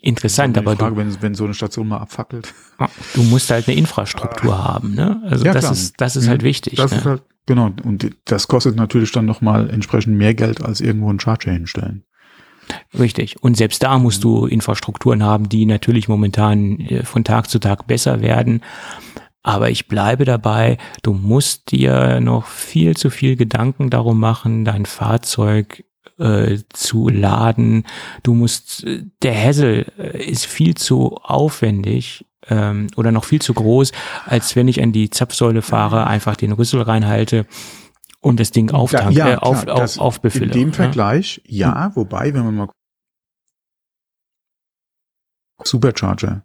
interessant. Aber Frage, du, wenn, wenn so eine Station mal abfackelt. Ah, du musst halt eine Infrastruktur ah. haben, ne? Also ja, das klar. ist das ist halt mhm. wichtig. Das ne? ist halt genau und das kostet natürlich dann noch mal entsprechend mehr Geld als irgendwo einen Charger hinstellen. Richtig. Und selbst da musst du Infrastrukturen haben, die natürlich momentan äh, von Tag zu Tag besser werden. Aber ich bleibe dabei, du musst dir noch viel zu viel Gedanken darum machen, dein Fahrzeug äh, zu laden. Du musst, äh, der Hassel äh, ist viel zu aufwendig ähm, oder noch viel zu groß, als wenn ich an die Zapfsäule fahre, einfach den Rüssel reinhalte und das Ding auftanke, ja, äh, auf, klar, auf, aufbefülle. In dem ne? Vergleich, ja, hm. wobei, wenn man mal Supercharger.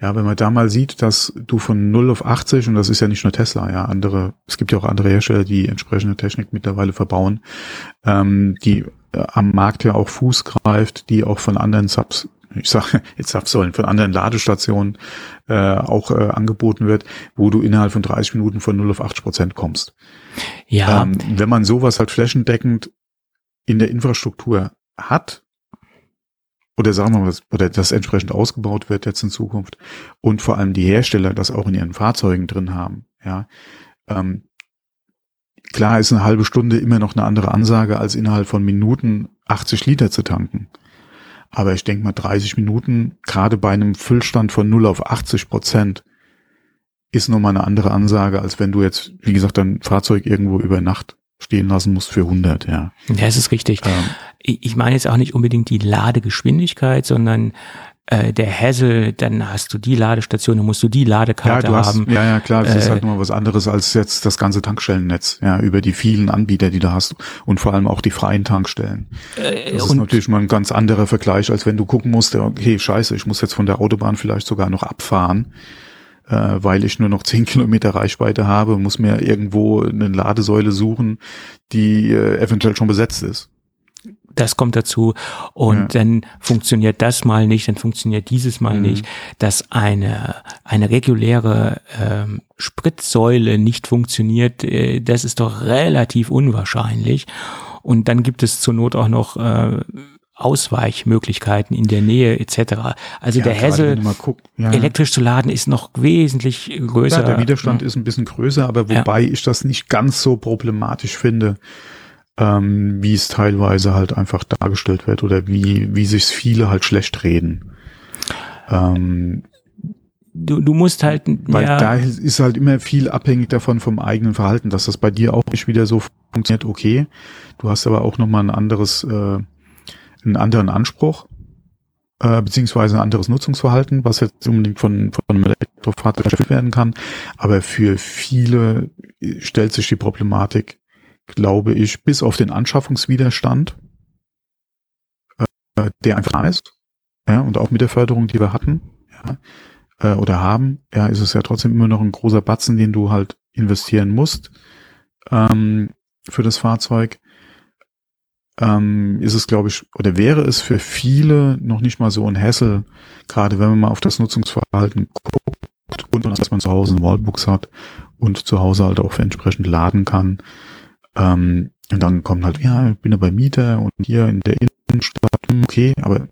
Ja, wenn man da mal sieht, dass du von 0 auf 80, und das ist ja nicht nur Tesla, ja, andere, es gibt ja auch andere Hersteller, die entsprechende Technik mittlerweile verbauen, ähm, die äh, am Markt ja auch Fuß greift, die auch von anderen Subs, ich sage jetzt Zapfsäulen, von anderen Ladestationen äh, auch äh, angeboten wird, wo du innerhalb von 30 Minuten von 0 auf 80 Prozent kommst. Ja. Ähm, wenn man sowas halt flächendeckend in der Infrastruktur hat, oder sagen wir mal, oder das entsprechend ausgebaut wird jetzt in Zukunft und vor allem die Hersteller das auch in ihren Fahrzeugen drin haben, Ja, ähm, klar ist eine halbe Stunde immer noch eine andere Ansage, als innerhalb von Minuten 80 Liter zu tanken. Aber ich denke mal 30 Minuten, gerade bei einem Füllstand von 0 auf 80 Prozent, ist nochmal eine andere Ansage, als wenn du jetzt, wie gesagt, dein Fahrzeug irgendwo über Nacht stehen lassen musst für 100, ja. Ja, es ist richtig. Ähm, ich meine jetzt auch nicht unbedingt die Ladegeschwindigkeit, sondern äh, der Hassel, dann hast du die Ladestation, dann musst du die Ladekarte ja, du hast, haben. Ja, ja, klar, das äh, ist halt nochmal was anderes als jetzt das ganze Tankstellennetz, ja, über die vielen Anbieter, die du hast und vor allem auch die freien Tankstellen. Äh, das ist natürlich mal ein ganz anderer Vergleich, als wenn du gucken musst, okay, scheiße, ich muss jetzt von der Autobahn vielleicht sogar noch abfahren äh, weil ich nur noch zehn Kilometer Reichweite habe, muss mir irgendwo eine Ladesäule suchen, die äh, eventuell schon besetzt ist das kommt dazu und ja. dann funktioniert das mal nicht, dann funktioniert dieses mal mhm. nicht, dass eine eine reguläre ähm, Spritzsäule nicht funktioniert, äh, das ist doch relativ unwahrscheinlich und dann gibt es zur Not auch noch äh, Ausweichmöglichkeiten in der Nähe etc. Also ja, der Hessel ja. elektrisch zu laden ist noch wesentlich größer. Ja, der Widerstand ist ein bisschen größer, aber wobei ich das nicht ganz so problematisch finde ähm, wie es teilweise halt einfach dargestellt wird oder wie, wie sich viele halt schlecht reden. Ähm, du, du musst halt, weil ja. da ist halt immer viel abhängig davon vom eigenen Verhalten, dass das bei dir auch nicht wieder so funktioniert, okay. Du hast aber auch nochmal ein anderes, äh, einen anderen Anspruch, äh, beziehungsweise ein anderes Nutzungsverhalten, was jetzt unbedingt von, von einem Elektrofahrzeug erfüllt werden kann. Aber für viele stellt sich die Problematik, glaube ich, bis auf den Anschaffungswiderstand, äh, der einfach da ist, ja, und auch mit der Förderung, die wir hatten, ja, äh, oder haben, ja, ist es ja trotzdem immer noch ein großer Batzen, den du halt investieren musst ähm, für das Fahrzeug. Ähm, ist es, glaube ich, oder wäre es für viele noch nicht mal so ein Hassel, gerade wenn man mal auf das Nutzungsverhalten guckt und dass man zu Hause ein Wallbox hat und zu Hause halt auch entsprechend laden kann. Ähm, und dann kommt halt, ja, ich bin ja bei Mieter und hier in der Innenstadt, hm, okay, aber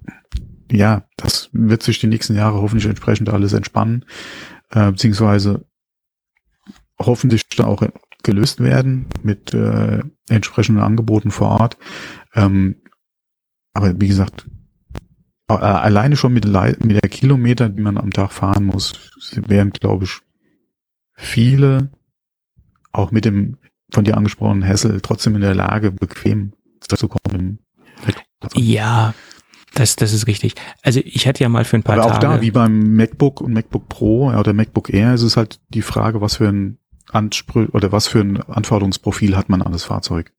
ja, das wird sich die nächsten Jahre hoffentlich entsprechend alles entspannen, äh, beziehungsweise hoffentlich auch gelöst werden mit äh, entsprechenden Angeboten vor Ort. Ähm, aber wie gesagt, alleine schon mit, mit der Kilometer, die man am Tag fahren muss, wären, glaube ich, viele auch mit dem von dir angesprochenen Hessel trotzdem in der Lage, bequem zu kommen. Ja, das, das ist richtig. Also ich hatte ja mal für ein paar Aber Tage. auch da, wie beim MacBook und MacBook Pro oder MacBook Air, ist es halt die Frage, was für ein Anspruch oder was für ein Anforderungsprofil hat man an das Fahrzeug.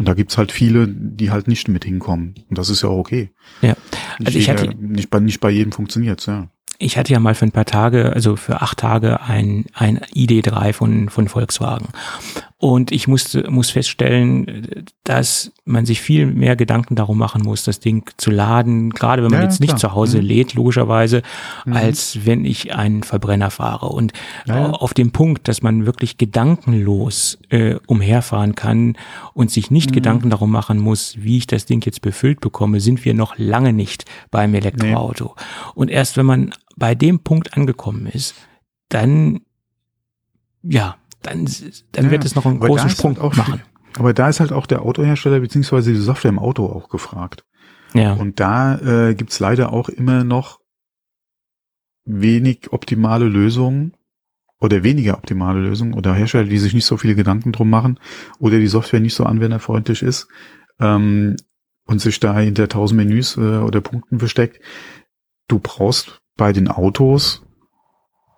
Und da gibt's halt viele, die halt nicht mit hinkommen. Und das ist ja auch okay. Ja. Also nicht ich hatte, nicht bei, nicht bei jedem funktioniert's, ja. Ich hatte ja mal für ein paar Tage, also für acht Tage ein, ein ID3 von, von Volkswagen. Und ich musste, muss feststellen, dass man sich viel mehr Gedanken darum machen muss, das Ding zu laden, gerade wenn man ja, jetzt nicht zu Hause mhm. lädt, logischerweise, mhm. als wenn ich einen Verbrenner fahre. Und ja. auf dem Punkt, dass man wirklich gedankenlos äh, umherfahren kann und sich nicht mhm. Gedanken darum machen muss, wie ich das Ding jetzt befüllt bekomme, sind wir noch lange nicht beim Elektroauto. Nee. Und erst wenn man bei dem Punkt angekommen ist, dann ja, dann, dann ja, wird es noch einen großen Sprung halt auch machen. Aber da ist halt auch der Autohersteller beziehungsweise die Software im Auto auch gefragt. Ja. Und da äh, gibt's leider auch immer noch wenig optimale Lösungen oder weniger optimale Lösungen oder Hersteller, die sich nicht so viele Gedanken drum machen oder die Software nicht so anwenderfreundlich ist ähm, und sich da hinter tausend Menüs äh, oder Punkten versteckt. Du brauchst bei den Autos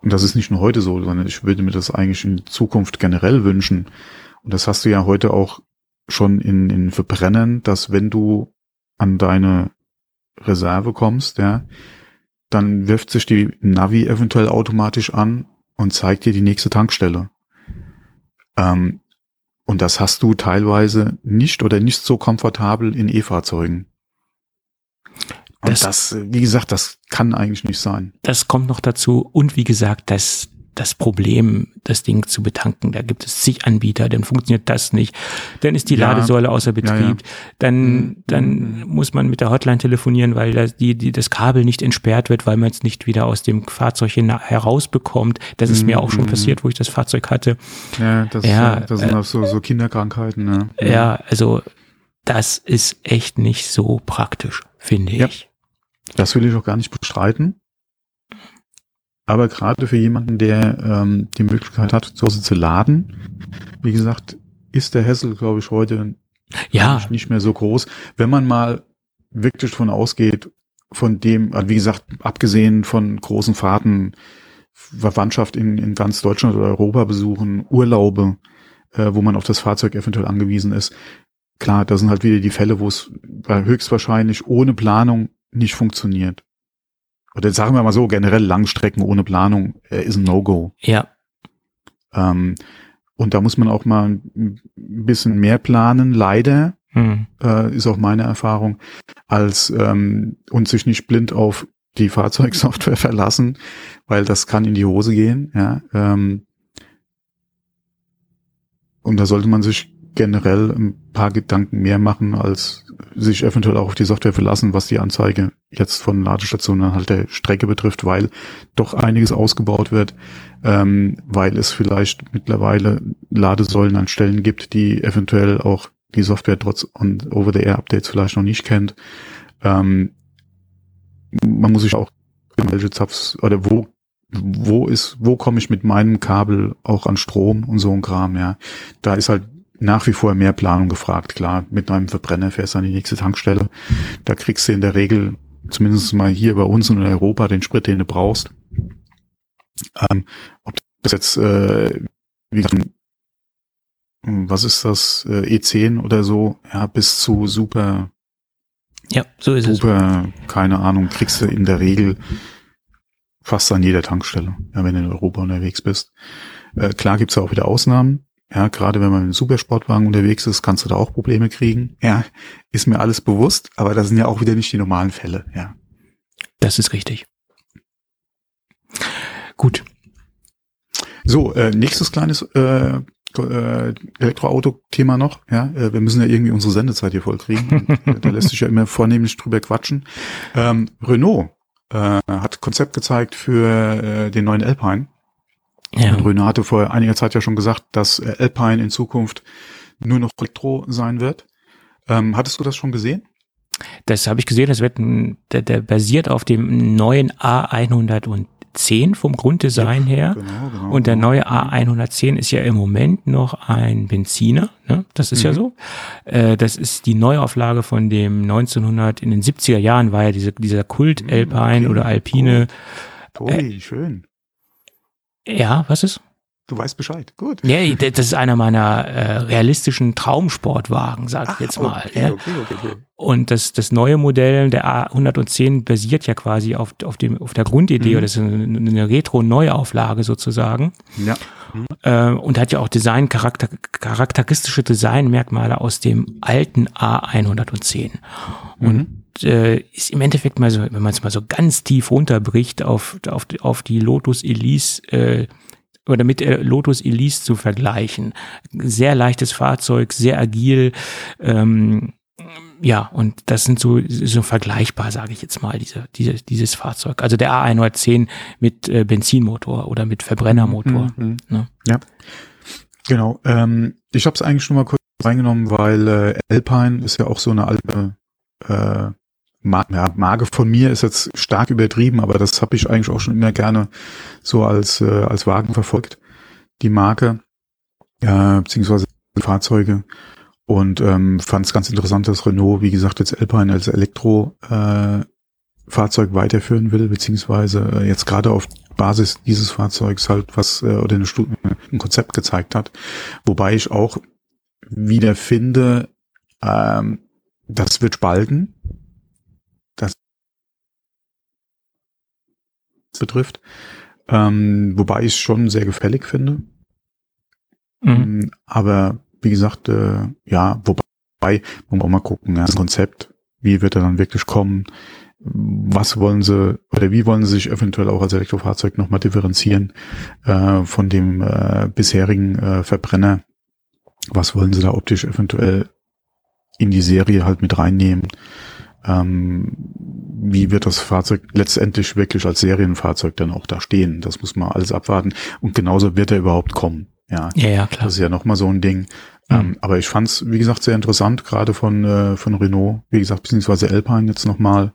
und das ist nicht nur heute so, sondern ich würde mir das eigentlich in Zukunft generell wünschen. Und das hast du ja heute auch schon in, in Verbrennen, dass wenn du an deine Reserve kommst, ja, dann wirft sich die Navi eventuell automatisch an und zeigt dir die nächste Tankstelle. Ähm, und das hast du teilweise nicht oder nicht so komfortabel in E-Fahrzeugen. Und das, das, wie gesagt, das kann eigentlich nicht sein. Das kommt noch dazu. Und wie gesagt, das das Problem, das Ding zu betanken. Da gibt es zig Anbieter, dann funktioniert das nicht. Dann ist die ja. Ladesäule außer Betrieb. Ja, ja. Dann, mhm. dann mhm. muss man mit der Hotline telefonieren, weil das, die, die, das Kabel nicht entsperrt wird, weil man es nicht wieder aus dem Fahrzeug herausbekommt. Das ist mhm. mir auch schon mhm. passiert, wo ich das Fahrzeug hatte. Ja, das, ja, das sind äh, auch so, so Kinderkrankheiten. Ne? Ja, also das ist echt nicht so praktisch, finde ich. Das will ich auch gar nicht bestreiten. Aber gerade für jemanden, der ähm, die Möglichkeit hat, zu Hause zu laden, wie gesagt, ist der Hessel, glaube ich, heute ja. nicht mehr so groß. Wenn man mal wirklich davon ausgeht, von dem, also wie gesagt, abgesehen von großen Fahrten, Verwandtschaft in, in ganz Deutschland oder Europa besuchen, Urlaube, äh, wo man auf das Fahrzeug eventuell angewiesen ist. Klar, da sind halt wieder die Fälle, wo es höchstwahrscheinlich ohne Planung nicht funktioniert oder sagen wir mal so, generell Langstrecken ohne Planung äh, ist ein No-Go. Ja. Ähm, und da muss man auch mal ein bisschen mehr planen, leider, hm. äh, ist auch meine Erfahrung, als ähm, und sich nicht blind auf die Fahrzeugsoftware verlassen, weil das kann in die Hose gehen. Ja, ähm, und da sollte man sich generell ein paar Gedanken mehr machen, als sich eventuell auch auf die Software verlassen, was die Anzeige jetzt von Ladestationen halt der Strecke betrifft, weil doch einiges ausgebaut wird, ähm, weil es vielleicht mittlerweile Ladesäulen an Stellen gibt, die eventuell auch die Software trotz Over-the-Air-Updates vielleicht noch nicht kennt. Ähm, man muss sich auch welche Zapfs oder wo wo ist, wo komme ich mit meinem Kabel auch an Strom und so ein Kram, ja. Da ist halt nach wie vor mehr Planung gefragt. Klar, mit einem Verbrenner fährst du an die nächste Tankstelle. Da kriegst du in der Regel, zumindest mal hier bei uns in Europa, den Sprit, den du brauchst. Ähm, ob das jetzt, äh, wie gesagt, was ist das, äh, E10 oder so, ja, bis zu super, ja, so ist super, es. keine Ahnung, kriegst du in der Regel fast an jeder Tankstelle, ja, wenn du in Europa unterwegs bist. Äh, klar gibt's auch wieder Ausnahmen, ja, gerade wenn man mit Supersportwagen unterwegs ist, kannst du da auch Probleme kriegen. Ja, ist mir alles bewusst, aber das sind ja auch wieder nicht die normalen Fälle, ja. Das ist richtig. Gut. So, äh, nächstes kleines äh, äh, Elektroauto-Thema noch. Ja, äh, wir müssen ja irgendwie unsere Sendezeit hier vollkriegen. da lässt sich ja immer vornehmlich drüber quatschen. Ähm, Renault äh, hat Konzept gezeigt für äh, den neuen Alpine. Ja. Und Röner hatte vor einiger Zeit ja schon gesagt, dass äh, Alpine in Zukunft nur noch Elektro sein wird. Ähm, hattest du das schon gesehen? Das habe ich gesehen, das wird der, der basiert auf dem neuen A110 vom Grunddesign ja, her. Genau, genau, und der genau. neue A110 ist ja im Moment noch ein Benziner, ne? das ist mhm. ja so. Äh, das ist die Neuauflage von dem 1900, in den 70er Jahren war ja diese, dieser Kult mhm, Alpine okay, oder Alpine. Cool. Tobi, äh, schön. Ja, was ist? Du weißt Bescheid. Gut. Ja, das ist einer meiner äh, realistischen Traumsportwagen, sag ich jetzt mal. Okay, ja. okay, okay, okay. Und das, das neue Modell der A110 basiert ja quasi auf, auf, dem, auf der Grundidee, mhm. oder das ist eine, eine Retro-Neuauflage sozusagen. Ja. Mhm. Äh, und hat ja auch Design, charakter, charakteristische Designmerkmale aus dem alten A110. Mhm. Und äh, ist im Endeffekt mal so, wenn man es mal so ganz tief runterbricht auf, auf, auf die Lotus Elise äh, oder mit der Lotus Elise zu vergleichen. Sehr leichtes Fahrzeug, sehr agil. Ähm, ja, und das sind so, so vergleichbar, sage ich jetzt mal, diese, diese, dieses Fahrzeug. Also der A110 mit äh, Benzinmotor oder mit Verbrennermotor. Mhm. Ne? Ja, genau. Ähm, ich habe es eigentlich schon mal kurz reingenommen, weil äh, Alpine ist ja auch so eine alte äh, ja, Marke von mir ist jetzt stark übertrieben, aber das habe ich eigentlich auch schon immer gerne so als, äh, als Wagen verfolgt, die Marke, äh, beziehungsweise Fahrzeuge. Und ähm, fand es ganz interessant, dass Renault, wie gesagt, jetzt Alpine als Elektrofahrzeug äh, Fahrzeug weiterführen will, beziehungsweise äh, jetzt gerade auf Basis dieses Fahrzeugs halt was äh, oder eine Studie, ein Konzept gezeigt hat. Wobei ich auch wieder finde, ähm, das wird spalten. Betrifft. Ähm, wobei ich es schon sehr gefällig finde. Mhm. Ähm, aber wie gesagt, äh, ja, wobei, muss man auch mal gucken, ja, das Konzept, wie wird er dann wirklich kommen? was wollen sie oder wie wollen sie sich eventuell auch als Elektrofahrzeug nochmal differenzieren äh, von dem äh, bisherigen äh, Verbrenner? Was wollen sie da optisch eventuell in die Serie halt mit reinnehmen? Ähm, wie wird das Fahrzeug letztendlich wirklich als Serienfahrzeug dann auch da stehen? Das muss man alles abwarten. Und genauso wird er überhaupt kommen. Ja, ja, ja klar. Das ist ja nochmal so ein Ding. Mhm. Ähm, aber ich fand es, wie gesagt, sehr interessant, gerade von, äh, von Renault, wie gesagt, beziehungsweise Alpine jetzt nochmal.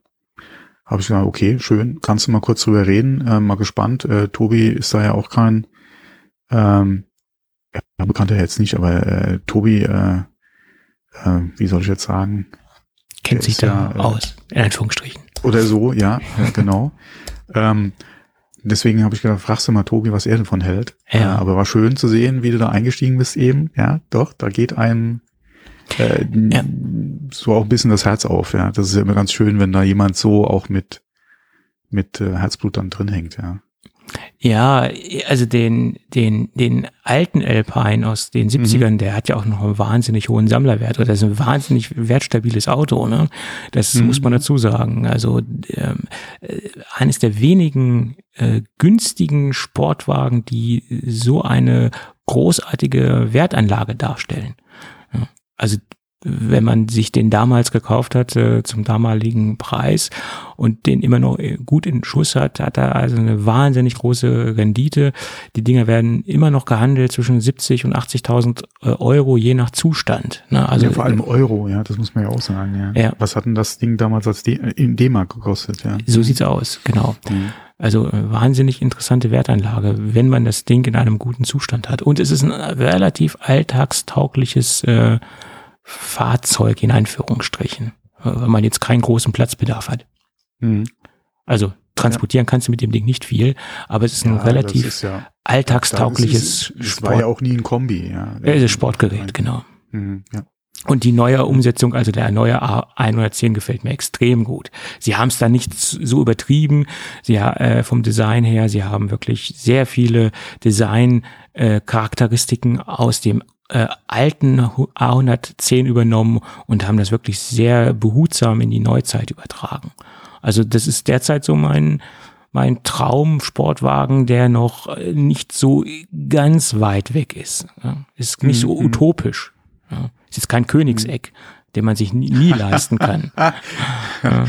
Habe ich gesagt, okay, schön, kannst du mal kurz drüber reden, äh, mal gespannt. Äh, Tobi ist da ja auch kein, ähm, ja, bekannt er jetzt nicht, aber äh, Tobi, äh, äh, wie soll ich jetzt sagen? Kennt sich da ja, äh, aus, in Anführungsstrichen. Oder so, ja, ja genau. ähm, deswegen habe ich gedacht, fragst du mal Tobi, was er davon hält. Ja. Äh, aber war schön zu sehen, wie du da eingestiegen bist eben. Ja, doch, da geht einem äh, ja. so auch ein bisschen das Herz auf. Ja, das ist ja immer ganz schön, wenn da jemand so auch mit mit äh, Herzblut dann drin hängt. Ja. Ja, also den, den, den alten Alpine aus den 70ern, mhm. der hat ja auch noch einen wahnsinnig hohen Sammlerwert. Oder das ist ein wahnsinnig wertstabiles Auto, ne? Das mhm. muss man dazu sagen. Also ähm, äh, eines der wenigen äh, günstigen Sportwagen, die so eine großartige Wertanlage darstellen. Also wenn man sich den damals gekauft hat äh, zum damaligen Preis und den immer noch äh, gut in Schuss hat, hat er also eine wahnsinnig große Rendite. Die Dinger werden immer noch gehandelt zwischen 70 und 80.000 äh, Euro je nach Zustand. Ne? Also ja, vor allem Euro, ja, das muss man ja auch sagen. Ja. ja. Was hat denn das Ding damals als D in D-Mark gekostet? Ja. So sieht's aus, genau. Mhm. Also äh, wahnsinnig interessante Wertanlage, wenn man das Ding in einem guten Zustand hat. Und es ist ein relativ alltagstaugliches äh, Fahrzeug in Einführungsstrichen, wenn man jetzt keinen großen Platzbedarf hat. Mhm. Also transportieren ja. kannst du mit dem Ding nicht viel, aber es ist ein ja, relativ ist ja, alltagstaugliches ist, Sport. war ja auch nie ein Kombi. Ja, es ist Sportgerät, genau. Mhm, ja. Und die neue Umsetzung, also der neue A110 gefällt mir extrem gut. Sie haben es da nicht so übertrieben, sie äh, vom Design her, sie haben wirklich sehr viele Design-Charakteristiken äh, aus dem äh, alten A110 übernommen und haben das wirklich sehr behutsam in die Neuzeit übertragen. Also das ist derzeit so mein, mein Traumsportwagen, der noch nicht so ganz weit weg ist. Ja, ist nicht so mhm. utopisch. Ja, ist jetzt kein Königseck, den man sich nie, nie leisten kann. ja.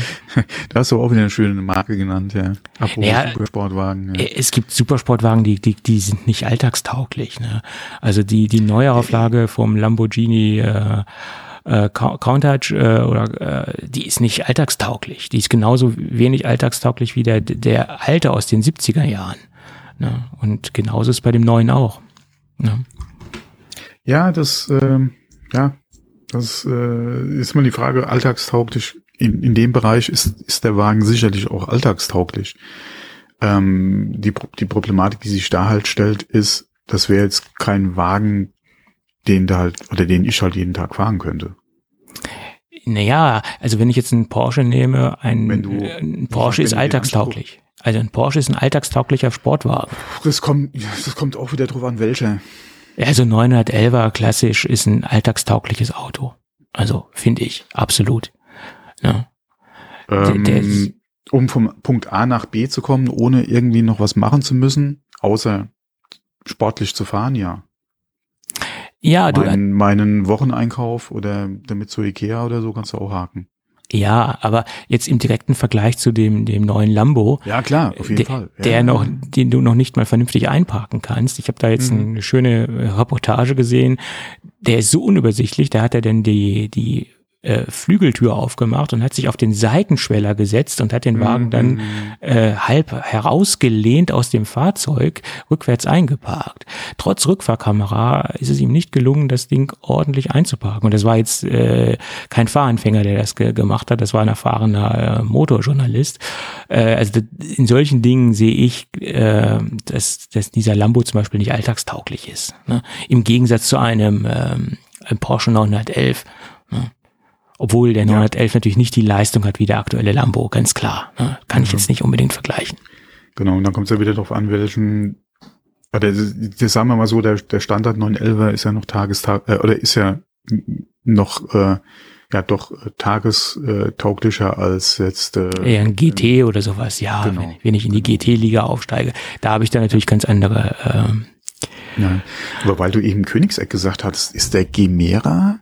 Da hast du auch wieder eine schöne Marke genannt, ja. Apropos ja, Supersportwagen. Ja. Es gibt Supersportwagen, die, die, die sind nicht alltagstauglich. Ne? Also die, die Neuauflage vom Lamborghini äh, äh, Countach äh, oder äh, die ist nicht alltagstauglich. Die ist genauso wenig alltagstauglich wie der, der alte aus den 70er Jahren. Ne? Und genauso ist bei dem neuen auch. Ne? Ja, das, ähm, ja, das äh, ist mal die Frage, alltagstauglich. In, in dem Bereich ist, ist der Wagen sicherlich auch alltagstauglich. Ähm, die, die Problematik, die sich da halt stellt, ist, das wäre jetzt kein Wagen, den da halt, oder den ich halt jeden Tag fahren könnte. Naja, also wenn ich jetzt einen Porsche nehme, ein, ein Porsche ist alltagstauglich. Also ein Porsche ist ein alltagstauglicher Sportwagen. Das kommt, das kommt auch wieder drauf an, welcher. Also 911er klassisch ist ein alltagstaugliches Auto. Also finde ich, absolut. Ja. Ähm, der, der um vom Punkt A nach B zu kommen, ohne irgendwie noch was machen zu müssen, außer sportlich zu fahren, ja. Ja, du. Mein, meinen Wocheneinkauf oder damit zu Ikea oder so kannst du auch haken. Ja, aber jetzt im direkten Vergleich zu dem, dem neuen Lambo. Ja, klar, auf jeden der, Fall. Ja, der noch, den du noch nicht mal vernünftig einparken kannst. Ich habe da jetzt mhm. eine schöne Reportage gesehen. Der ist so unübersichtlich, da hat er denn die, die äh, Flügeltür aufgemacht und hat sich auf den Seitenschweller gesetzt und hat den Wagen dann mhm. äh, halb herausgelehnt aus dem Fahrzeug rückwärts eingeparkt. Trotz Rückfahrkamera ist es ihm nicht gelungen, das Ding ordentlich einzuparken. Und das war jetzt äh, kein Fahranfänger, der das ge gemacht hat, das war ein erfahrener äh, Motorjournalist. Äh, also in solchen Dingen sehe ich, äh, dass, dass dieser Lambo zum Beispiel nicht alltagstauglich ist. Ne? Im Gegensatz zu einem, ähm, Porsche 911. Ne? Obwohl der 911 ja. natürlich nicht die Leistung hat wie der aktuelle Lambo, ganz klar. Ne? Kann ich jetzt nicht unbedingt vergleichen. Genau, und dann kommt es ja wieder darauf an, welchen, oder das sagen wir mal so, der, der Standard 911 ist ja noch Tagestag, äh, oder ist ja noch äh, ja doch äh, tagestauglicher als jetzt äh, eher ein GT oder sowas. Ja, genau, wenn, wenn, ich in die genau. GT-Liga aufsteige, da habe ich dann natürlich ganz andere. Ähm, ja, aber weil du eben Königseck gesagt hast, ist der Gemera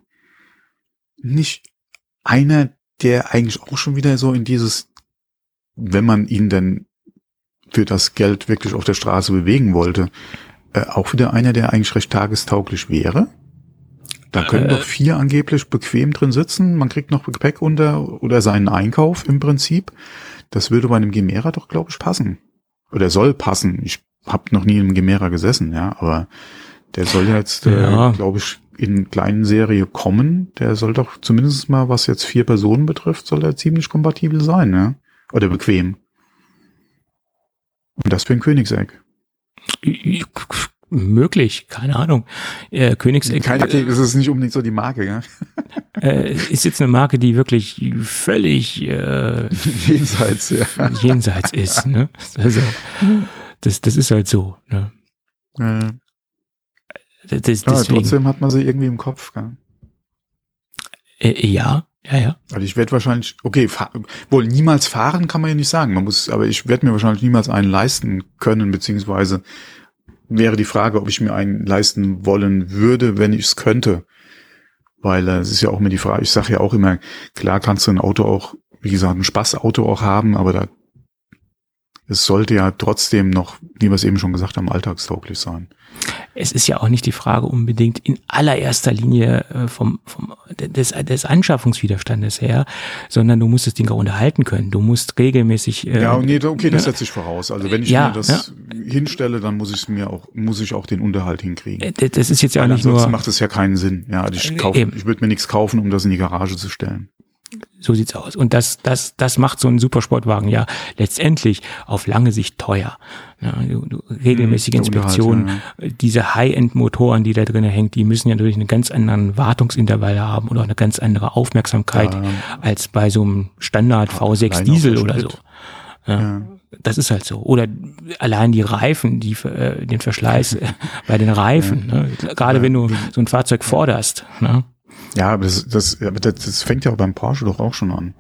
nicht einer, der eigentlich auch schon wieder so in dieses, wenn man ihn denn für das Geld wirklich auf der Straße bewegen wollte, äh, auch wieder einer, der eigentlich recht tagestauglich wäre? Da können äh, doch vier angeblich bequem drin sitzen. Man kriegt noch Gepäck unter oder seinen Einkauf im Prinzip. Das würde bei einem Gemera doch, glaube ich, passen. Oder soll passen. Ich habe noch nie im Gemera gesessen, ja, aber der soll jetzt, äh, ja. äh, glaube ich, in kleinen Serie kommen. Der soll doch zumindest mal, was jetzt vier Personen betrifft, soll er ziemlich kompatibel sein, ja. Oder bequem. Und das für ein Königseck möglich, keine Ahnung. Äh, Königseck. Keine, das ist nicht unbedingt so die Marke, ja. Äh, ist jetzt eine Marke, die wirklich völlig äh, jenseits, ja. jenseits ist. Ne? Also, das, das ist halt so. Ne? Das, das, ja, trotzdem hat man sie irgendwie im Kopf. Gell? Äh, ja, ja, ja. Also ich werde wahrscheinlich, okay, wohl niemals fahren kann man ja nicht sagen. Man muss, aber ich werde mir wahrscheinlich niemals einen leisten können, beziehungsweise wäre die Frage, ob ich mir einen leisten wollen würde, wenn ich es könnte. Weil äh, es ist ja auch immer die Frage, ich sage ja auch immer, klar kannst du ein Auto auch, wie gesagt, ein Spaßauto auch haben, aber da es sollte ja trotzdem noch, wie wir es eben schon gesagt haben, alltagstauglich sein es ist ja auch nicht die Frage unbedingt in allererster Linie äh, vom, vom des, des Anschaffungswiderstandes her, sondern du musst das Ding auch unterhalten können. Du musst regelmäßig. Äh, ja, nee, okay, das setze ich voraus. Also wenn ich ja, mir das ja. hinstelle, dann muss ich mir auch, muss ich auch den Unterhalt hinkriegen. Äh, das ist jetzt ja Weil nicht nur. macht es ja keinen Sinn. Ja, also ich, kauf, ich würde mir nichts kaufen, um das in die Garage zu stellen. So sieht's aus. Und das, das, das macht so einen Supersportwagen ja letztendlich auf lange Sicht teuer. Ja, regelmäßige hm, Inspektionen, ja. diese High-End-Motoren, die da drin hängen, die müssen ja natürlich einen ganz anderen Wartungsintervall haben oder eine ganz andere Aufmerksamkeit ja. als bei so einem Standard V6 Diesel oder so. Das ist halt so. Oder allein die Reifen, die äh, den Verschleiß bei den Reifen. Ne? Gerade wenn du so ein Fahrzeug forderst. Ne? Ja, aber das, das, das fängt ja beim Porsche doch auch schon an.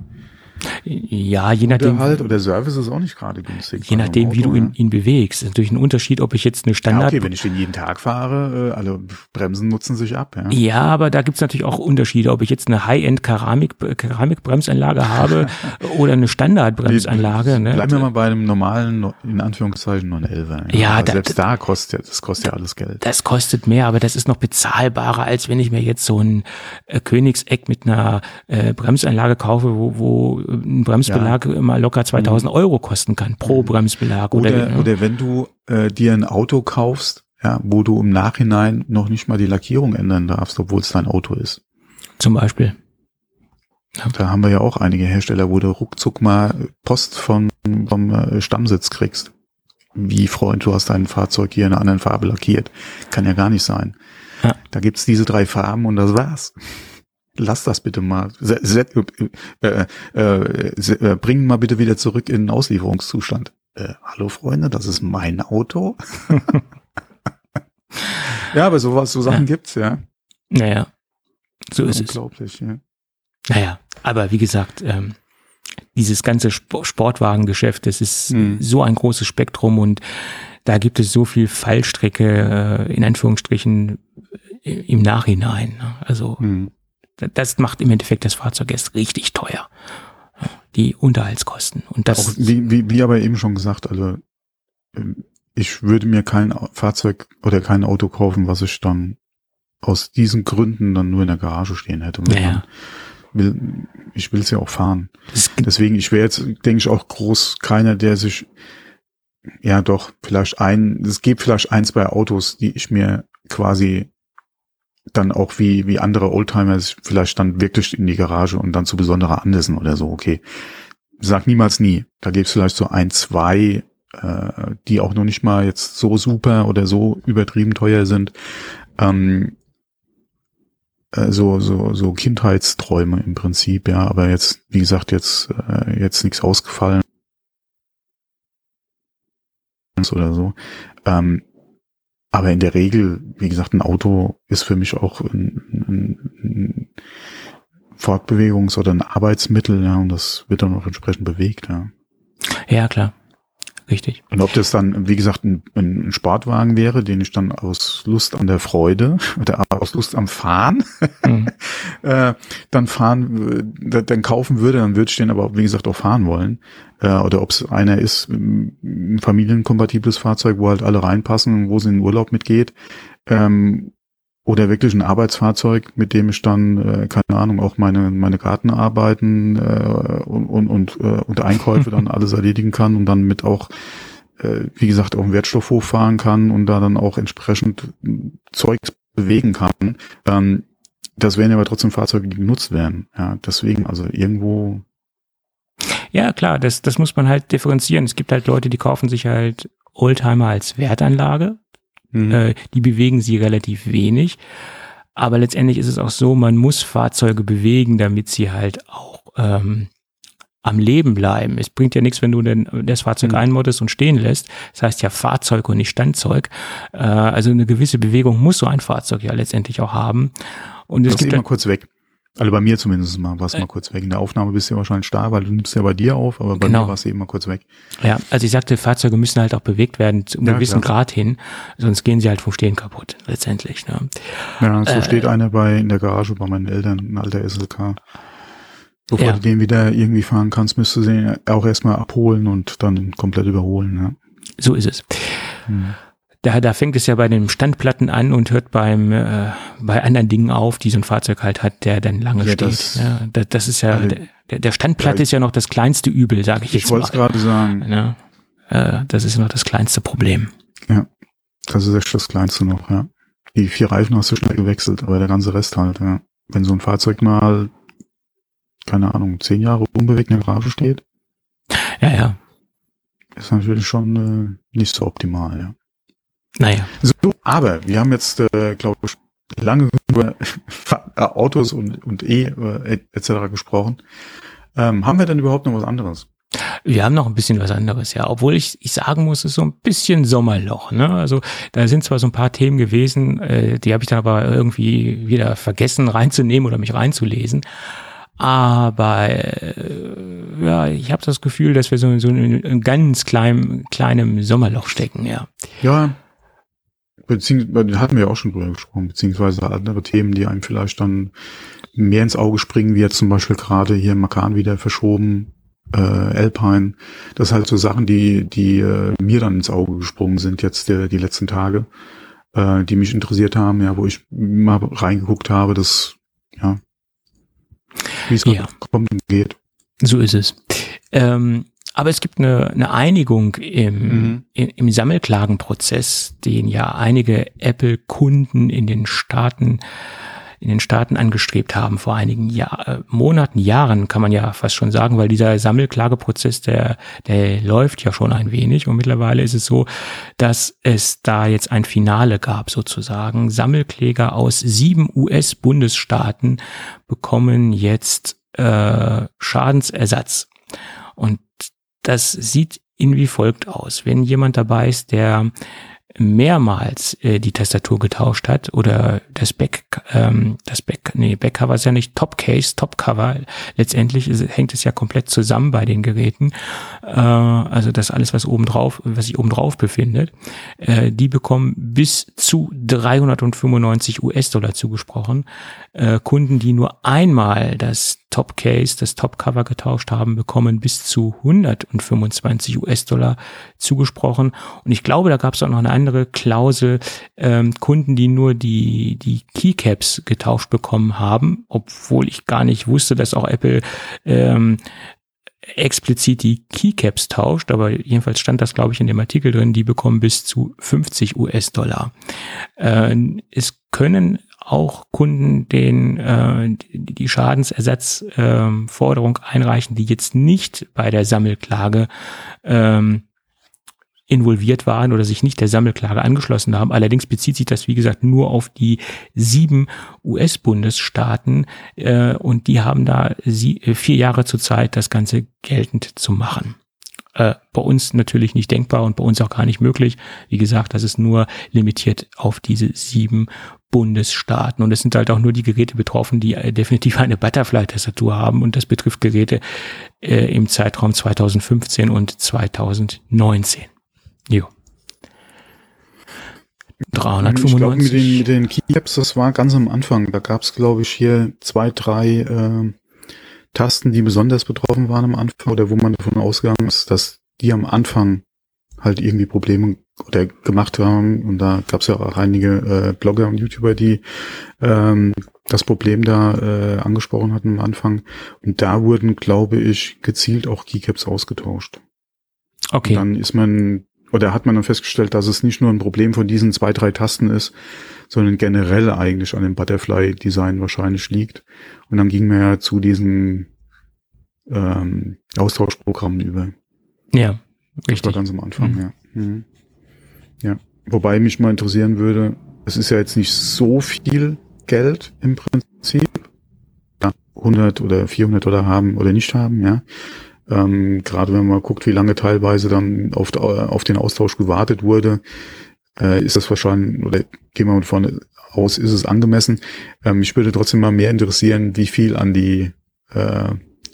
Ja, je nachdem. halt oder Service ist auch nicht gerade günstig. Je nachdem, Auto, wie du ihn, ihn bewegst. ist natürlich ein Unterschied, ob ich jetzt eine Standard. Ja, okay, wenn ich den jeden Tag fahre, äh, alle Bremsen nutzen sich ab. Ja, ja aber da gibt's natürlich auch Unterschiede, ob ich jetzt eine High-End Keramik, Keramikbremsanlage habe oder eine Standardbremsanlage. Ne? Bleiben wir mal bei einem normalen, in Anführungszeichen, 911. Ja, ja da, selbst da kostet, das kostet ja alles Geld. Das kostet mehr, aber das ist noch bezahlbarer, als wenn ich mir jetzt so ein äh, Königseck mit einer äh, Bremsanlage kaufe, wo, wo ein Bremsbelag ja. immer locker 2000 mhm. Euro kosten kann pro mhm. Bremsbelag. Oder, oder, ja. oder wenn du äh, dir ein Auto kaufst, ja, wo du im Nachhinein noch nicht mal die Lackierung ändern darfst, obwohl es dein Auto ist. Zum Beispiel. Ja. Da haben wir ja auch einige Hersteller, wo du ruckzuck mal Post von, vom äh, Stammsitz kriegst. Wie Freund, du hast dein Fahrzeug hier in einer anderen Farbe lackiert. Kann ja gar nicht sein. Ja. Da gibt's diese drei Farben und das war's lass das bitte mal. Äh, äh, äh, bring mal bitte wieder zurück in den Auslieferungszustand. Äh, hallo Freunde, das ist mein Auto. ja, aber sowas, so Sachen ja. gibt's, ja. Naja, so ist Unglaublich, es. Unglaublich, ja. Naja, aber wie gesagt, ähm, dieses ganze Sp Sportwagengeschäft, das ist hm. so ein großes Spektrum und da gibt es so viel Fallstrecke, äh, in Anführungsstrichen, im Nachhinein. Ne? Also hm das macht im Endeffekt das Fahrzeug erst richtig teuer. Die Unterhaltskosten. Und das. Auch wie, wie, wie aber eben schon gesagt, also ähm, ich würde mir kein Fahrzeug oder kein Auto kaufen, was ich dann aus diesen Gründen dann nur in der Garage stehen hätte. Ja. Will, ich will es ja auch fahren. Deswegen, ich wäre jetzt, denke ich, auch groß keiner, der sich, ja doch, vielleicht ein, es gibt vielleicht ein, zwei Autos, die ich mir quasi dann auch wie, wie andere Oldtimer vielleicht dann wirklich in die Garage und dann zu besonderer Anlässen oder so, okay. Sag niemals nie. Da gibt's vielleicht so ein, zwei, äh, die auch noch nicht mal jetzt so super oder so übertrieben teuer sind. Ähm, äh, so, so, so Kindheitsträume im Prinzip, ja, aber jetzt, wie gesagt, jetzt, äh, jetzt nichts ausgefallen oder so. Ähm, aber in der Regel, wie gesagt, ein Auto ist für mich auch ein, ein, Fortbewegungs- oder ein Arbeitsmittel, ja, und das wird dann auch entsprechend bewegt, ja. Ja, klar. Richtig. Und ob das dann, wie gesagt, ein, ein Sportwagen wäre, den ich dann aus Lust an der Freude oder aus Lust am Fahren mhm. äh, dann fahren, äh, dann kaufen würde, dann würde ich den aber, wie gesagt, auch fahren wollen. Äh, oder ob es einer ist, ein familienkompatibles Fahrzeug, wo halt alle reinpassen und wo sie in den Urlaub mitgeht. Ähm, oder wirklich ein Arbeitsfahrzeug, mit dem ich dann, äh, keine Ahnung, auch meine, meine Gartenarbeiten äh, und, und, und, äh, und Einkäufe dann alles erledigen kann und dann mit auch, äh, wie gesagt, auch einen Wertstoffhof fahren kann und da dann auch entsprechend Zeugs bewegen kann. Ähm, das wären aber trotzdem Fahrzeuge, die genutzt werden. Ja, deswegen, also irgendwo. Ja, klar, das, das muss man halt differenzieren. Es gibt halt Leute, die kaufen sich halt Oldtimer als Wertanlage, Mhm. Äh, die bewegen sie relativ wenig. Aber letztendlich ist es auch so, man muss Fahrzeuge bewegen, damit sie halt auch ähm, am Leben bleiben. Es bringt ja nichts, wenn du denn das Fahrzeug mhm. einmoddest und stehen lässt. Das heißt ja Fahrzeug und nicht Standzeug. Äh, also eine gewisse Bewegung muss so ein Fahrzeug ja letztendlich auch haben. Und es gibt mal kurz weg. Also bei mir zumindest mal, warst äh, mal kurz weg. In der Aufnahme bist du ja wahrscheinlich da, weil du nimmst ja bei dir auf, aber bei genau. mir warst du eben mal kurz weg. Ja, also ich sagte, Fahrzeuge müssen halt auch bewegt werden zu einem ja, gewissen klar. Grad hin, sonst gehen sie halt vom Stehen kaputt, letztendlich. Ne? Ja, so äh, steht einer bei in der Garage bei meinen Eltern, ein alter SLK. Bevor ja. du den wieder irgendwie fahren kannst, müsstest du den auch erstmal abholen und dann komplett überholen. Ja. So ist es. Hm da, da fängt es ja bei den Standplatten an und hört beim äh, bei anderen Dingen auf, die so ein Fahrzeug halt hat, der dann lange ja, steht. Das, ja, das, das ist ja also, der, der Standplatte ist ja noch das kleinste Übel, sage ich, ich jetzt Ich wollte es gerade sagen. Ja, äh, das ist noch das kleinste Problem. Ja, das ist echt das kleinste noch. Ja, die vier Reifen hast du schnell gewechselt, aber der ganze Rest halt. Ja, wenn so ein Fahrzeug mal keine Ahnung zehn Jahre unbewegt in der Garage steht. Ja, ja. Ist natürlich schon äh, nicht so optimal, ja. Naja. So, aber wir haben jetzt, äh, glaube ich, lange über Autos und, und E äh, etc. gesprochen. Ähm, haben wir denn überhaupt noch was anderes? Wir haben noch ein bisschen was anderes, ja. Obwohl ich, ich sagen muss, es ist so ein bisschen Sommerloch. Ne? Also da sind zwar so ein paar Themen gewesen, äh, die habe ich dann aber irgendwie wieder vergessen reinzunehmen oder mich reinzulesen. Aber äh, ja, ich habe das Gefühl, dass wir so, so in einem ganz kleinem, kleinem Sommerloch stecken, ja. Ja, beziehungsweise hatten wir ja auch schon drüber gesprochen, beziehungsweise andere Themen, die einem vielleicht dann mehr ins Auge springen, wie jetzt zum Beispiel gerade hier Makan wieder verschoben, äh, Alpine. Das sind halt so Sachen, die, die äh, mir dann ins Auge gesprungen sind jetzt der, die letzten Tage, äh, die mich interessiert haben, ja, wo ich mal reingeguckt habe, dass, ja, wie es ja. kommt und geht. So ist es. Ähm, aber es gibt eine, eine Einigung im, mhm. im, im Sammelklagenprozess, den ja einige Apple-Kunden in den Staaten in den Staaten angestrebt haben vor einigen Jahr, äh, Monaten, Jahren, kann man ja fast schon sagen, weil dieser Sammelklageprozess, der, der läuft ja schon ein wenig und mittlerweile ist es so, dass es da jetzt ein Finale gab sozusagen. Sammelkläger aus sieben US-Bundesstaaten bekommen jetzt äh, Schadensersatz. Und das sieht in wie folgt aus. Wenn jemand dabei ist, der mehrmals äh, die Tastatur getauscht hat oder das Back, ähm, das Back, nee, Backcover ist ja nicht Topcase, Topcover. Letztendlich ist, hängt es ja komplett zusammen bei den Geräten. Äh, also das alles, was oben drauf, was sich oben drauf befindet, äh, die bekommen bis zu 395 US-Dollar zugesprochen. Äh, Kunden, die nur einmal das Topcase, das Topcover getauscht haben, bekommen bis zu 125 US-Dollar zugesprochen. Und ich glaube, da gab es auch noch eine andere Klausel, ähm, Kunden, die nur die, die Keycaps getauscht bekommen haben, obwohl ich gar nicht wusste, dass auch Apple ähm, explizit die Keycaps tauscht, aber jedenfalls stand das, glaube ich, in dem Artikel drin, die bekommen bis zu 50 US-Dollar. Äh, es können auch Kunden den äh, die Schadensersatzforderung äh, einreichen, die jetzt nicht bei der Sammelklage ähm, involviert waren oder sich nicht der Sammelklage angeschlossen haben. Allerdings bezieht sich das, wie gesagt, nur auf die sieben US-Bundesstaaten äh, und die haben da sie, äh, vier Jahre zur Zeit, das Ganze geltend zu machen. Äh, bei uns natürlich nicht denkbar und bei uns auch gar nicht möglich. Wie gesagt, das ist nur limitiert auf diese sieben Bundesstaaten. Und es sind halt auch nur die Geräte betroffen, die äh, definitiv eine Butterfly-Tastatur haben. Und das betrifft Geräte äh, im Zeitraum 2015 und 2019. Jo. 395. Ich glaube, mit den, mit den Keycaps, das war ganz am Anfang. Da gab es, glaube ich, hier zwei, drei äh, Tasten, die besonders betroffen waren am Anfang oder wo man davon ausgegangen ist, dass die am Anfang halt irgendwie Probleme oder gemacht haben. Und da gab es ja auch einige äh, Blogger und YouTuber, die ähm, das Problem da äh, angesprochen hatten am Anfang. Und da wurden, glaube ich, gezielt auch Keycaps ausgetauscht. Okay. Und dann ist man, oder hat man dann festgestellt, dass es nicht nur ein Problem von diesen zwei, drei Tasten ist, sondern generell eigentlich an dem Butterfly-Design wahrscheinlich liegt. Und dann ging man ja zu diesen ähm, Austauschprogrammen über. Ja, richtig. Das war ganz am Anfang, mhm. ja. Mhm. Ja. Wobei mich mal interessieren würde, es ist ja jetzt nicht so viel Geld im Prinzip. Ja, 100 oder 400 Dollar haben oder nicht haben, ja. Ähm, Gerade wenn man guckt, wie lange teilweise dann auf, auf den Austausch gewartet wurde, äh, ist das wahrscheinlich, oder gehen wir vorne aus, ist es angemessen. Ähm, mich würde trotzdem mal mehr interessieren, wie viel an die, äh,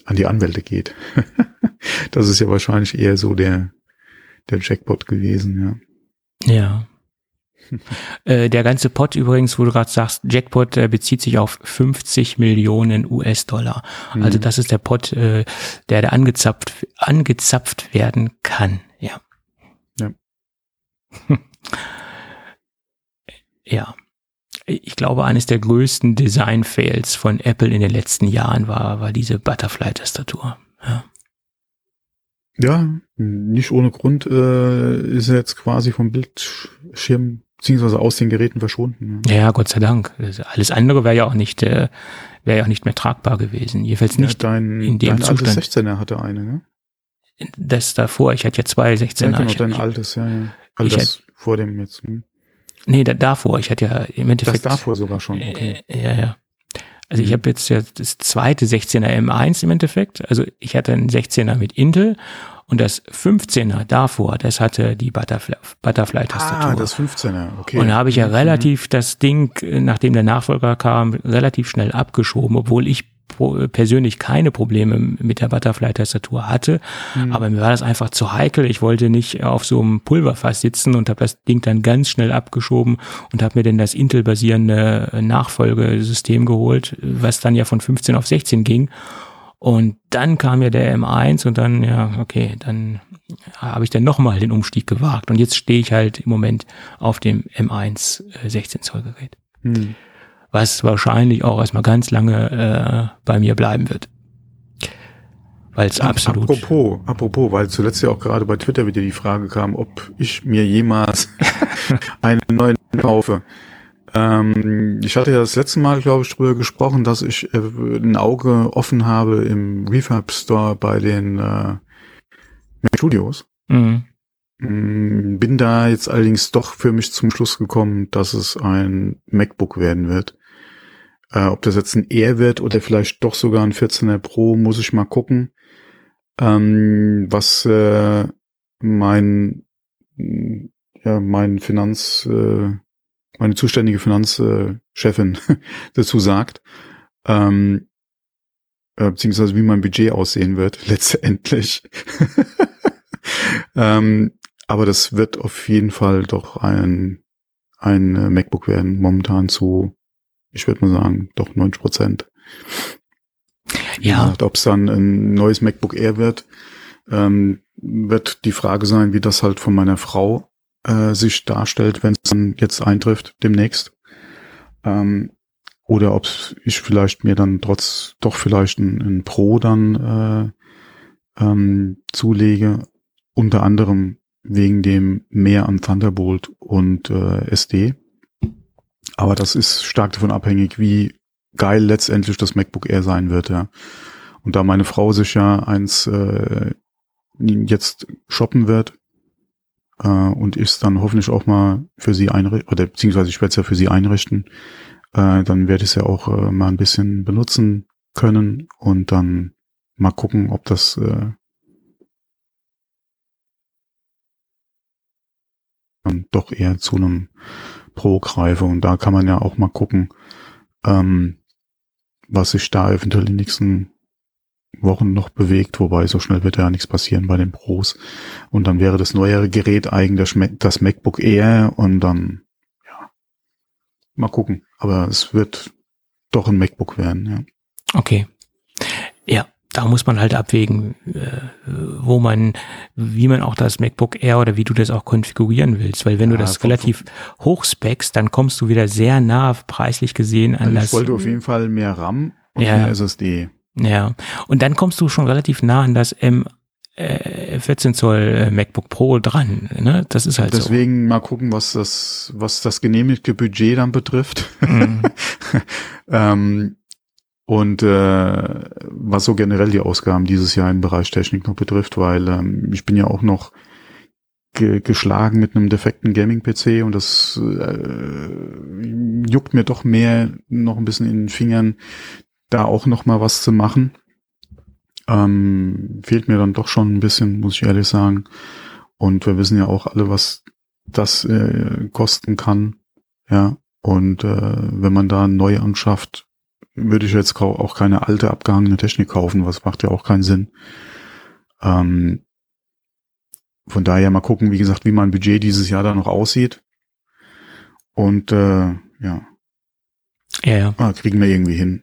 an die Anwälte geht. das ist ja wahrscheinlich eher so der, der Jackpot gewesen, ja. Ja. äh, der ganze Pot übrigens, wo du gerade sagst, Jackpot äh, bezieht sich auf 50 Millionen US-Dollar. Also mhm. Also das ist der Pot, äh, der da angezapft, angezapft werden kann. Ja. Ja. ja. Ich glaube, eines der größten Design-Fails von Apple in den letzten Jahren war, war diese Butterfly-Tastatur. Ja. Ja, nicht ohne Grund äh, ist er jetzt quasi vom Bildschirm beziehungsweise aus den Geräten verschwunden. Ja, ja Gott sei Dank. Alles andere wäre ja auch nicht äh, wäre ja auch nicht mehr tragbar gewesen. Jedenfalls nicht ja, dein, in dem dein Zustand. Altes 16er hatte eine, ne? Das davor, ich hatte ja zwei 16er. Ja, genau, dein ich, altes, ja, ja. Also das vor dem jetzt. Hm. Nee, da, davor, ich hatte ja im Endeffekt. Das davor sogar schon. Okay. Äh, ja, ja. Also ich mhm. habe jetzt ja das zweite 16er M1 im Endeffekt. Also ich hatte einen 16er mit Intel und das 15er davor, das hatte die Butterfly-Tastatur. Butterfly ah, das 15er, okay. Und da habe ich ja mhm. relativ das Ding, nachdem der Nachfolger kam, relativ schnell abgeschoben, obwohl ich persönlich keine Probleme mit der Butterfly-Tastatur hatte, mhm. aber mir war das einfach zu heikel. Ich wollte nicht auf so einem Pulverfass sitzen und habe das Ding dann ganz schnell abgeschoben und habe mir dann das Intel-basierende Nachfolgesystem geholt, was dann ja von 15 auf 16 ging. Und dann kam ja der M1 und dann, ja, okay, dann habe ich dann nochmal den Umstieg gewagt. Und jetzt stehe ich halt im Moment auf dem M1 16 Zoll Gerät. Hm was wahrscheinlich auch erstmal ganz lange äh, bei mir bleiben wird. Weil es absolut. Apropos, apropos, weil zuletzt ja auch gerade bei Twitter wieder die Frage kam, ob ich mir jemals einen neuen kaufe. Ähm, ich hatte ja das letzte Mal, glaube ich, darüber gesprochen, dass ich äh, ein Auge offen habe im Refurb Store bei den äh, Studios. Mhm. Mm, bin da jetzt allerdings doch für mich zum Schluss gekommen, dass es ein MacBook werden wird. Äh, ob das jetzt ein Air wird oder vielleicht doch sogar ein 14er Pro, muss ich mal gucken. Ähm, was äh, mein ja mein Finanz äh, meine zuständige Finanzchefin dazu sagt, ähm, äh, beziehungsweise wie mein Budget aussehen wird letztendlich. ähm, aber das wird auf jeden Fall doch ein ein äh, MacBook werden momentan zu ich würde mal sagen, doch 90 Prozent. Ja. Ob es dann ein neues MacBook Air wird, ähm, wird die Frage sein, wie das halt von meiner Frau äh, sich darstellt, wenn es dann jetzt eintrifft, demnächst. Ähm, oder ob ich vielleicht mir dann trotz doch vielleicht ein, ein Pro dann äh, ähm, zulege, unter anderem wegen dem mehr an Thunderbolt und äh, SD. Aber das ist stark davon abhängig, wie geil letztendlich das MacBook Air sein wird, ja. Und da meine Frau sich ja eins äh, jetzt shoppen wird äh, und ich dann hoffentlich auch mal für sie einrichten, oder beziehungsweise ich werde es ja für sie einrichten, äh, dann werde ich es ja auch äh, mal ein bisschen benutzen können und dann mal gucken, ob das äh, dann doch eher zu einem MacBook Pro greife und da kann man ja auch mal gucken, ähm, was sich da eventuell in den nächsten Wochen noch bewegt, wobei so schnell wird ja nichts passieren bei den Pros. Und dann wäre das neuere Gerät eigentlich das MacBook Air und dann, ja, mal gucken. Aber es wird doch ein MacBook werden, ja. Okay. Ja, da muss man halt abwägen, äh, wo man, wie man auch das MacBook Air oder wie du das auch konfigurieren willst, weil wenn ja, du das relativ hoch speckst, dann kommst du wieder sehr nah preislich gesehen an also das. Ich wollte auf jeden Fall mehr RAM und ja, mehr SSD. Ja, und dann kommst du schon relativ nah an das M äh, 14 Zoll äh, MacBook Pro dran. Ne? Das ist halt Deswegen so. mal gucken, was das, was das genehmigte Budget dann betrifft. Mhm. ähm, und äh, was so generell die Ausgaben dieses Jahr im Bereich Technik noch betrifft, weil ähm, ich bin ja auch noch ge geschlagen mit einem defekten Gaming-PC und das äh, juckt mir doch mehr noch ein bisschen in den Fingern, da auch noch mal was zu machen. Ähm, fehlt mir dann doch schon ein bisschen, muss ich ehrlich sagen. Und wir wissen ja auch alle, was das äh, kosten kann. Ja. Und äh, wenn man da neu anschafft, würde ich jetzt auch keine alte abgehangene Technik kaufen, was macht ja auch keinen Sinn. Ähm, von daher mal gucken, wie gesagt, wie mein Budget dieses Jahr da noch aussieht. Und äh, ja. Ja, ja. Ah, kriegen wir irgendwie hin.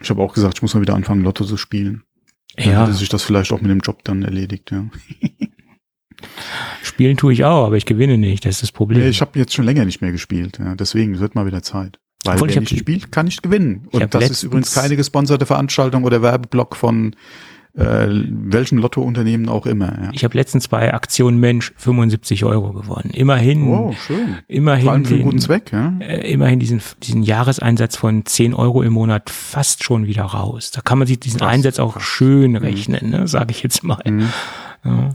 Ich habe auch gesagt, ich muss mal wieder anfangen, Lotto zu spielen. Dann ja. hätte sich das vielleicht auch mit dem Job dann erledigt, ja. Spielen tue ich auch, aber ich gewinne nicht, das ist das Problem. Ich habe jetzt schon länger nicht mehr gespielt, ja. deswegen wird mal wieder Zeit. Weil Obwohl, wer nicht spielt, kann nicht gewinnen. Und das ist übrigens keine gesponserte Veranstaltung oder Werbeblock von äh, welchem Lottounternehmen auch immer. Ja. Ich habe letztens bei Aktion Mensch 75 Euro gewonnen. Immerhin. Oh, schön. Immerhin. Vor allem für einen guten Zweck, ja. Äh, immerhin diesen, diesen Jahreseinsatz von 10 Euro im Monat fast schon wieder raus. Da kann man sich diesen krass, Einsatz auch schön mhm. rechnen, ne, sage ich jetzt mal. Mhm. Ja.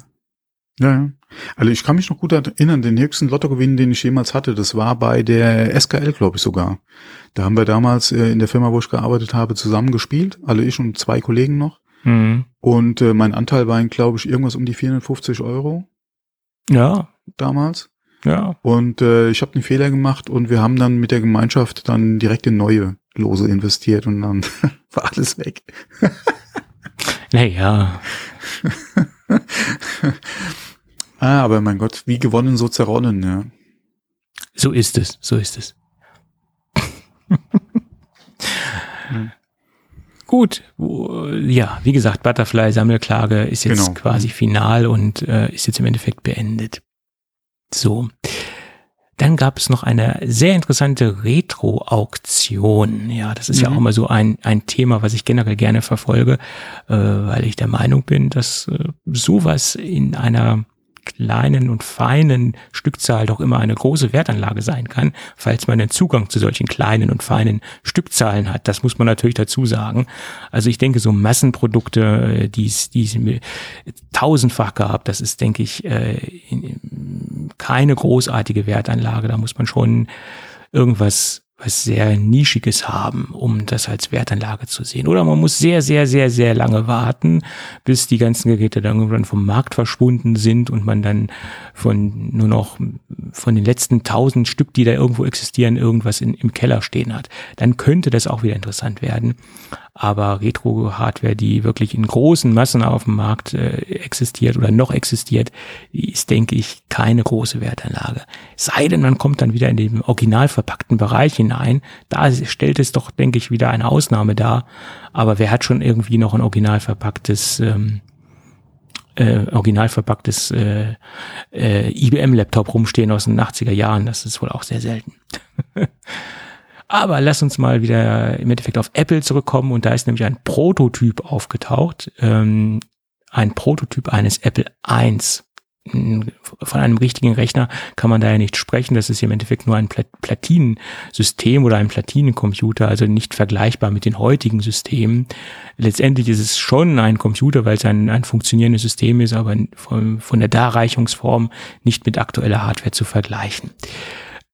Ja, also ich kann mich noch gut erinnern, den höchsten Lottogewinn, den ich jemals hatte, das war bei der SKL, glaube ich sogar. Da haben wir damals äh, in der Firma, wo ich gearbeitet habe, zusammen gespielt, alle ich und zwei Kollegen noch. Mhm. Und äh, mein Anteil war, glaube ich, irgendwas um die 450 Euro. Ja. Damals. Ja. Und äh, ich habe einen Fehler gemacht und wir haben dann mit der Gemeinschaft dann direkt in neue Lose investiert und dann war alles weg. naja. Ah, aber mein Gott, wie gewonnen, so zerronnen, ja. So ist es, so ist es. hm. Gut, ja, wie gesagt, Butterfly Sammelklage ist jetzt genau. quasi final und äh, ist jetzt im Endeffekt beendet. So. Dann gab es noch eine sehr interessante Retro-Auktion. Ja, das ist mhm. ja auch immer so ein, ein Thema, was ich generell gerne verfolge, äh, weil ich der Meinung bin, dass äh, sowas in einer kleinen und feinen Stückzahl doch immer eine große Wertanlage sein kann, falls man den Zugang zu solchen kleinen und feinen Stückzahlen hat. Das muss man natürlich dazu sagen. Also ich denke, so Massenprodukte, die es tausendfach gab, das ist, denke ich, äh, keine großartige Wertanlage. Da muss man schon irgendwas was sehr Nischiges haben, um das als Wertanlage zu sehen. Oder man muss sehr, sehr, sehr, sehr lange warten, bis die ganzen Geräte dann irgendwann vom Markt verschwunden sind und man dann von nur noch von den letzten tausend Stück, die da irgendwo existieren, irgendwas in, im Keller stehen hat. Dann könnte das auch wieder interessant werden. Aber Retro-Hardware, die wirklich in großen Massen auf dem Markt äh, existiert oder noch existiert, ist, denke ich, keine große Wertanlage. Sei denn, man kommt dann wieder in den original verpackten Bereich hinein. Da stellt es doch, denke ich, wieder eine Ausnahme dar. Aber wer hat schon irgendwie noch ein original verpacktes ähm, äh, original verpacktes äh, äh, IBM-Laptop rumstehen aus den 80er Jahren? Das ist wohl auch sehr selten. Aber lass uns mal wieder im Endeffekt auf Apple zurückkommen und da ist nämlich ein Prototyp aufgetaucht, ähm, ein Prototyp eines Apple I. Von einem richtigen Rechner kann man da ja nicht sprechen. Das ist im Endeffekt nur ein Platinensystem oder ein Platinencomputer, also nicht vergleichbar mit den heutigen Systemen. Letztendlich ist es schon ein Computer, weil es ein, ein funktionierendes System ist, aber von, von der Darreichungsform nicht mit aktueller Hardware zu vergleichen.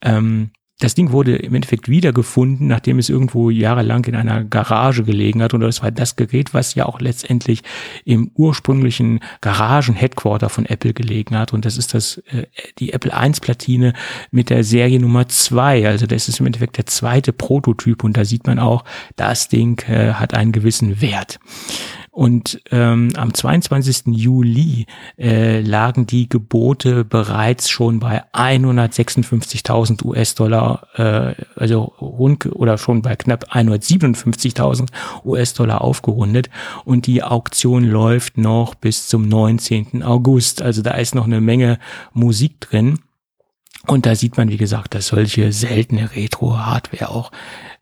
Ähm, das Ding wurde im Endeffekt wiedergefunden, nachdem es irgendwo jahrelang in einer Garage gelegen hat. Und das war das Gerät, was ja auch letztendlich im ursprünglichen Garagen-Headquarter von Apple gelegen hat. Und das ist das, äh, die Apple I-Platine mit der Serie Nummer zwei. Also das ist im Endeffekt der zweite Prototyp. Und da sieht man auch, das Ding äh, hat einen gewissen Wert. Und ähm, am 22. Juli äh, lagen die Gebote bereits schon bei 156.000 US-Dollar, äh, also rund oder schon bei knapp 157.000 US-Dollar aufgerundet. Und die Auktion läuft noch bis zum 19. August. Also da ist noch eine Menge Musik drin. Und da sieht man, wie gesagt, dass solche seltene Retro-Hardware auch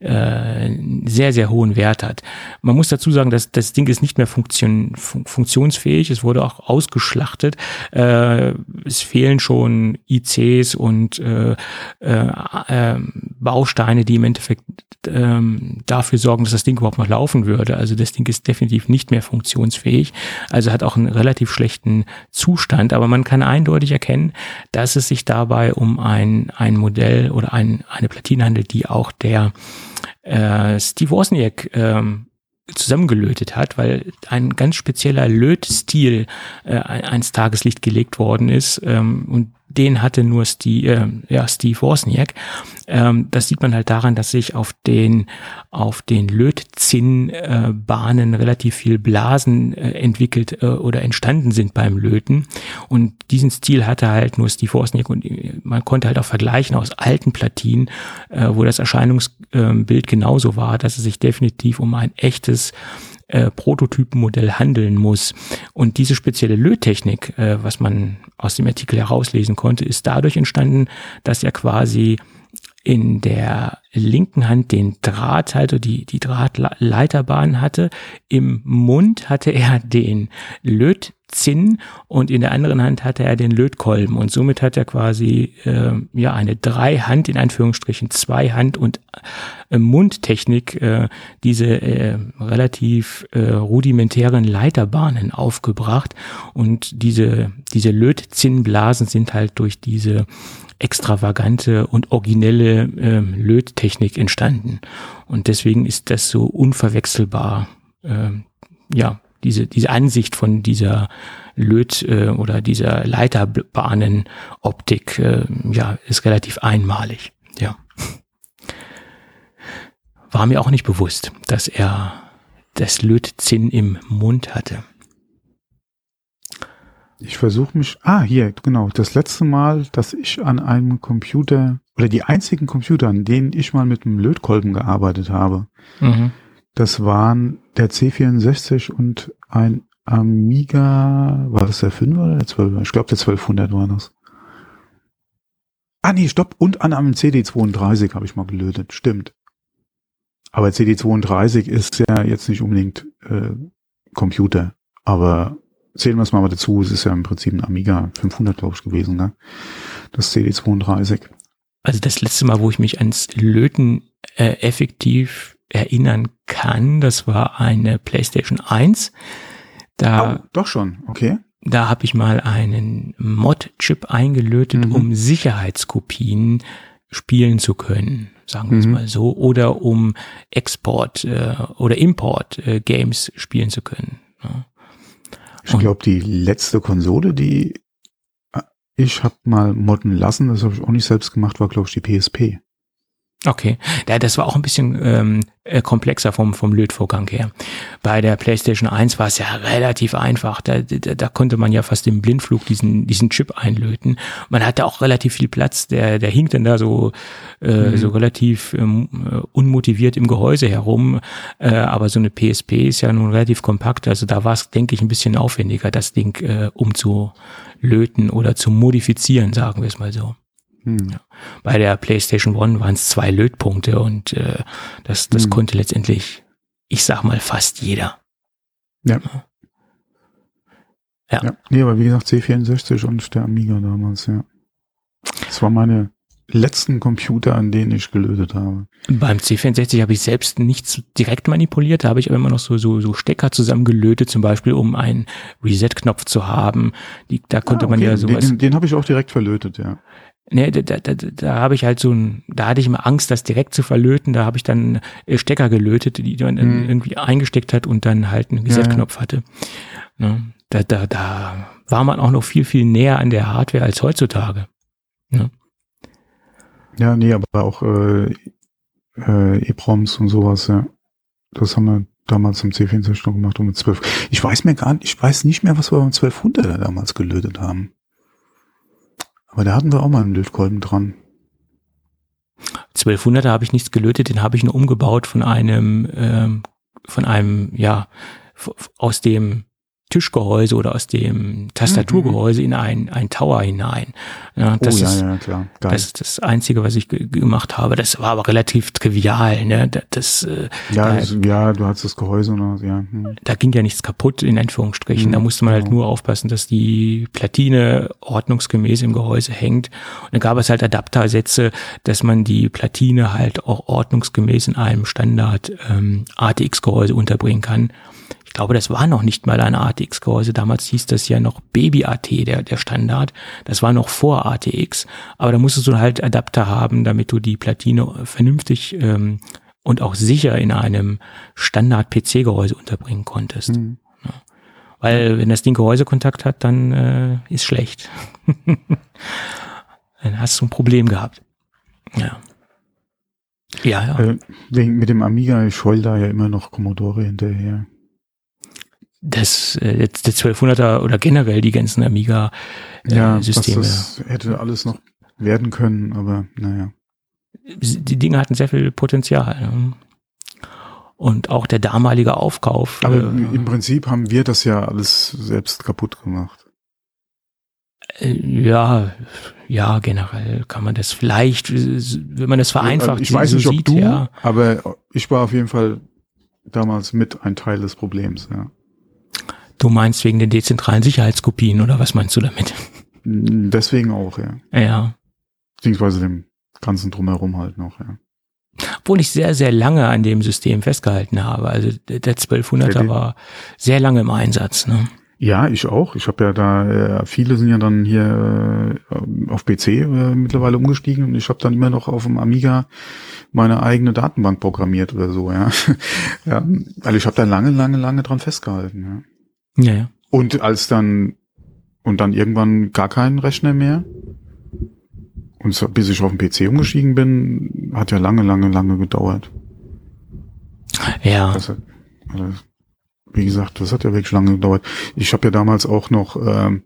äh, sehr, sehr hohen Wert hat. Man muss dazu sagen, dass das Ding ist nicht mehr funktion, fun funktionsfähig. Es wurde auch ausgeschlachtet. Äh, es fehlen schon ICs und äh, äh, äh, Bausteine, die im Endeffekt äh, dafür sorgen, dass das Ding überhaupt noch laufen würde. Also das Ding ist definitiv nicht mehr funktionsfähig. Also hat auch einen relativ schlechten Zustand. Aber man kann eindeutig erkennen, dass es sich dabei um ein, ein Modell oder ein, eine Platine handelt, die auch der äh, Steve Wozniak ähm, zusammengelötet hat, weil ein ganz spezieller Lötstil äh, ans Tageslicht gelegt worden ist ähm, und den hatte nur Steve, äh, ja, Steve Wozniak. Ähm, das sieht man halt daran, dass sich auf den, auf den Lötzinnbahnen äh, relativ viel Blasen äh, entwickelt äh, oder entstanden sind beim Löten. Und diesen Stil hatte halt nur Steve Wozniak und äh, man konnte halt auch vergleichen aus alten Platinen, äh, wo das Erscheinungsbild genauso war, dass es sich definitiv um ein echtes äh, Prototypenmodell handeln muss. Und diese spezielle Löttechnik, äh, was man aus dem Artikel herauslesen konnte, ist dadurch entstanden, dass er quasi in der linken Hand den Drahthalter, die, die Drahtleiterbahn hatte. Im Mund hatte er den Löt Zinn und in der anderen Hand hatte er den Lötkolben. Und somit hat er quasi äh, ja eine Dreihand in Anführungsstrichen Zweihand und äh, Mundtechnik äh, diese äh, relativ äh, rudimentären Leiterbahnen aufgebracht. Und diese diese Lötzinnblasen sind halt durch diese extravagante und originelle äh, Löttechnik entstanden. Und deswegen ist das so unverwechselbar äh, ja diese, diese Ansicht von dieser Löt- äh, oder dieser Leiterbahnenoptik äh, ja, ist relativ einmalig. Ja. War mir auch nicht bewusst, dass er das Lötzinn im Mund hatte. Ich versuche mich. Ah, hier, genau. Das letzte Mal, dass ich an einem Computer oder die einzigen Computer, an denen ich mal mit einem Lötkolben gearbeitet habe, mhm. Das waren der C64 und ein Amiga, war das der 5 oder der 12? Ich glaube, der 1200 war das. Ah nee, stopp, und an einem CD32 habe ich mal gelötet, stimmt. Aber CD32 ist ja jetzt nicht unbedingt äh, Computer, aber zählen wir es mal dazu, es ist ja im Prinzip ein Amiga 500, glaube ich, gewesen, ne? Das CD32. Also das letzte Mal, wo ich mich ans Löten äh, effektiv erinnern kann, das war eine PlayStation 1. Da, oh, doch schon, okay. Da habe ich mal einen Mod-Chip eingelötet, mhm. um Sicherheitskopien spielen zu können, sagen wir es mhm. mal so, oder um Export äh, oder Import äh, Games spielen zu können. Ja. Ich glaube, die letzte Konsole, die äh, ich habe mal modden lassen, das habe ich auch nicht selbst gemacht, war glaube ich die PSP. Okay, ja, das war auch ein bisschen ähm, äh, komplexer vom, vom Lötvorgang her. Bei der PlayStation 1 war es ja relativ einfach. Da, da, da konnte man ja fast im Blindflug diesen, diesen Chip einlöten. Man hatte auch relativ viel Platz. Der, der hing dann da so, äh, mhm. so relativ ähm, äh, unmotiviert im Gehäuse herum. Äh, aber so eine PSP ist ja nun relativ kompakt. Also da war es, denke ich, ein bisschen aufwendiger, das Ding äh, umzulöten oder zu modifizieren, sagen wir es mal so. Hm. Bei der PlayStation One waren es zwei Lötpunkte und äh, das, das hm. konnte letztendlich, ich sag mal, fast jeder. Ja. Ja. ja. Nee, aber wie gesagt, C64 und der Amiga damals, ja. Das war meine letzten Computer, an denen ich gelötet habe. Beim C64 habe ich selbst nichts direkt manipuliert, da habe ich aber immer noch so, so, so Stecker zusammengelötet, zum Beispiel um einen Reset-Knopf zu haben. Die, da konnte ah, okay. man ja sowas. Den, den habe ich auch direkt verlötet, ja. Ne, da, da, da, habe ich halt so ein, da hatte ich immer Angst, das direkt zu verlöten. Da habe ich dann äh, Stecker gelötet, die man hm. irgendwie eingesteckt hat und dann halt einen Reset-Knopf ja. hatte. Ne? Da, da, da war man auch noch viel, viel näher an der Hardware als heutzutage. Ne? Ja, nee, aber auch äh, äh, EPROMs und sowas, ja. Das haben wir damals im C64 noch gemacht und mit 12. Ich weiß mir gar nicht, ich weiß nicht mehr, was wir beim 1200er damals gelötet haben. Aber da hatten wir auch mal einen Lötkolben dran. 1200er habe ich nichts gelötet, den habe ich nur umgebaut von einem, ähm, von einem, ja, aus dem Tischgehäuse oder aus dem Tastaturgehäuse mhm. in ein, ein Tower hinein. Ja, das oh, ja, ist, ja, klar. Geil. Das ist das Einzige, was ich gemacht habe. Das war aber relativ trivial. Ne? Das, äh, ja, da, das, ja, du hattest das Gehäuse oder ja. Hm. Da ging ja nichts kaputt, in Anführungsstrichen. Mhm, da musste man halt genau. nur aufpassen, dass die Platine ordnungsgemäß im Gehäuse hängt. Und dann gab es halt Adaptersätze, dass man die Platine halt auch ordnungsgemäß in einem Standard ähm, ATX-Gehäuse unterbringen kann ich glaube, das war noch nicht mal ein ATX-Gehäuse. Damals hieß das ja noch Baby-AT, der, der Standard. Das war noch vor ATX. Aber da musstest du halt Adapter haben, damit du die Platine vernünftig ähm, und auch sicher in einem Standard-PC-Gehäuse unterbringen konntest. Mhm. Ja. Weil wenn das Ding Gehäusekontakt hat, dann äh, ist schlecht. dann hast du ein Problem gehabt. Ja. Ja, ja. Äh, wegen, mit dem Amiga, ich heul da ja immer noch Commodore hinterher das äh, jetzt der 1200er oder generell die ganzen Amiga äh, ja. Das hätte alles noch werden können, aber naja. Die Dinge hatten sehr viel Potenzial. Ne? Und auch der damalige Aufkauf. Aber äh, im Prinzip haben wir das ja alles selbst kaputt gemacht. Äh, ja, ja, generell kann man das vielleicht, wenn man das vereinfacht ich weiß nicht, so ob du, ja. aber ich war auf jeden Fall damals mit ein Teil des Problems, ja. Du meinst wegen den dezentralen Sicherheitskopien oder was meinst du damit? Deswegen auch, ja. Ja. Beziehungsweise dem ganzen Drumherum halt noch, ja. Obwohl ich sehr, sehr lange an dem System festgehalten habe. Also der 1200er war sehr lange im Einsatz. Ne? Ja, ich auch. Ich habe ja da, äh, viele sind ja dann hier äh, auf PC äh, mittlerweile umgestiegen und ich habe dann immer noch auf dem Amiga meine eigene Datenbank programmiert oder so, ja. ja also ich habe da lange, lange, lange dran festgehalten, ja. Ja, ja. Und als dann, und dann irgendwann gar keinen Rechner mehr. Und so, bis ich auf den PC umgestiegen bin, hat ja lange, lange, lange gedauert. Ja. Hat, also, wie gesagt, das hat ja wirklich lange gedauert. Ich habe ja damals auch noch ähm,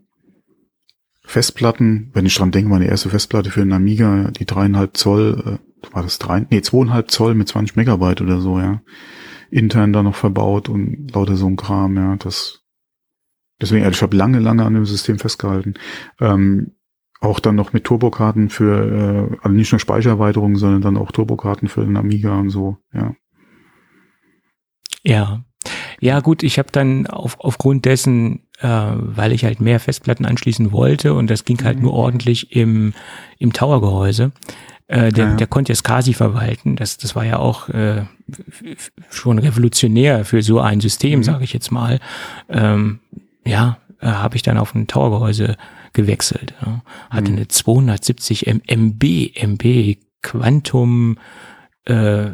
Festplatten, wenn ich dran denke, meine erste Festplatte für einen Amiga, die dreieinhalb Zoll, äh, war das drei, nee, zweieinhalb Zoll mit 20 Megabyte oder so, ja. Intern da noch verbaut und lauter so ein Kram, ja. Das Deswegen, also ich habe lange, lange an dem System festgehalten. Ähm, auch dann noch mit Turbokarten für, äh, also nicht nur Speichererweiterungen, sondern dann auch Turbokarten für den Amiga und so, ja. Ja. Ja, gut, ich habe dann auf, aufgrund dessen, äh, weil ich halt mehr Festplatten anschließen wollte und das ging halt mhm. nur ordentlich im, im Tower-Gehäuse, äh, der, ja. der konnte ja SCSI verwalten. Das, das war ja auch äh, schon revolutionär für so ein System, mhm. sage ich jetzt mal. Ähm, ja, äh, habe ich dann auf ein Towergehäuse gewechselt. Ja. Hatte mhm. eine 270 MB, MB Quantum äh,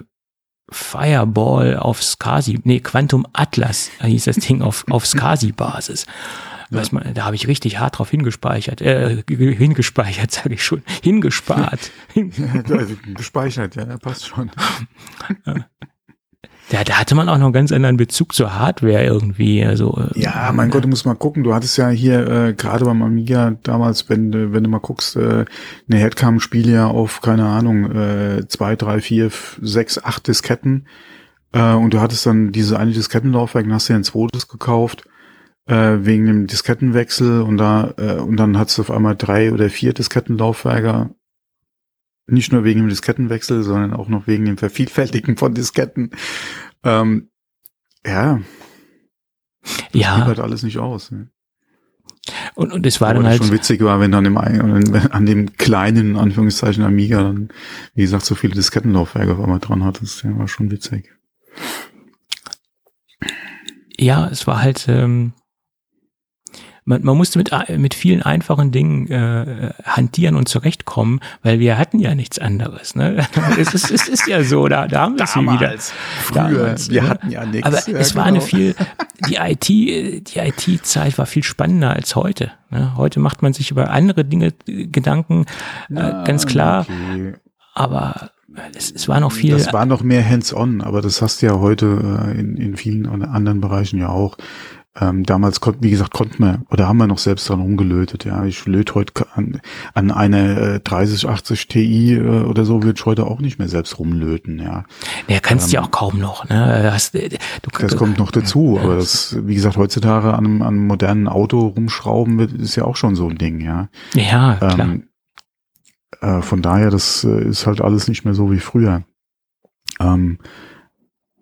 Fireball auf SCSI, nee, Quantum Atlas hieß das Ding auf, auf SCSI-Basis. Weiß man, da habe ich richtig hart drauf hingespeichert, äh, hingespeichert, sage ich schon, hingespart. also, gespeichert, ja, passt schon. Ja, da hatte man auch noch einen ganz anderen Bezug zur Hardware irgendwie. Also, äh, ja, mein Gott, du musst mal gucken. Du hattest ja hier äh, gerade beim Amiga damals, wenn du, wenn du mal guckst, äh, eine Headcam-Spiel ja auf, keine Ahnung, äh, zwei, drei, vier, sechs, acht Disketten. Äh, und du hattest dann diese eine Diskettenlaufwerk, dann hast du ja ein zweites gekauft äh, wegen dem Diskettenwechsel und da äh, und dann hattest du auf einmal drei oder vier Diskettenlaufwerke nicht nur wegen dem Diskettenwechsel, sondern auch noch wegen dem Vervielfältigen von Disketten. Ähm, ja. Ja. Das halt alles nicht aus. Ne? Und, und es war Aber dann halt. schon witzig war, wenn dann im, an dem kleinen, in Anführungszeichen, Amiga dann, wie gesagt, so viele Diskettenlaufwerke auf einmal dran hattest. Der war schon witzig. Ja, es war halt, ähm, man, man musste mit, mit vielen einfachen Dingen äh, hantieren und zurechtkommen, weil wir hatten ja nichts anderes. Ne? es, ist, es ist ja so, da, da haben wir es wieder. Früher, Damals, wir ne? hatten ja nichts. Aber ja, es genau. war eine viel, die IT, die IT-Zeit war viel spannender als heute. Ne? Heute macht man sich über andere Dinge Gedanken, äh, ganz klar. Okay. Aber es, es war noch viel. Das war noch mehr hands-on, aber das hast du ja heute äh, in, in vielen anderen Bereichen ja auch. Ähm, damals konnten, wie gesagt, konnten wir, oder haben wir noch selbst dran rumgelötet, ja. Ich löte heute an, an eine äh, 3080 Ti äh, oder so, würde ich heute auch nicht mehr selbst rumlöten, ja. Ja, kannst ähm, ja auch kaum noch, ne? Das, du, das kommt noch dazu, aber das, wie gesagt, heutzutage an einem, an einem modernen Auto rumschrauben wird, ist ja auch schon so ein Ding, ja. Ja, klar. Ähm, äh, von daher, das äh, ist halt alles nicht mehr so wie früher. Ähm,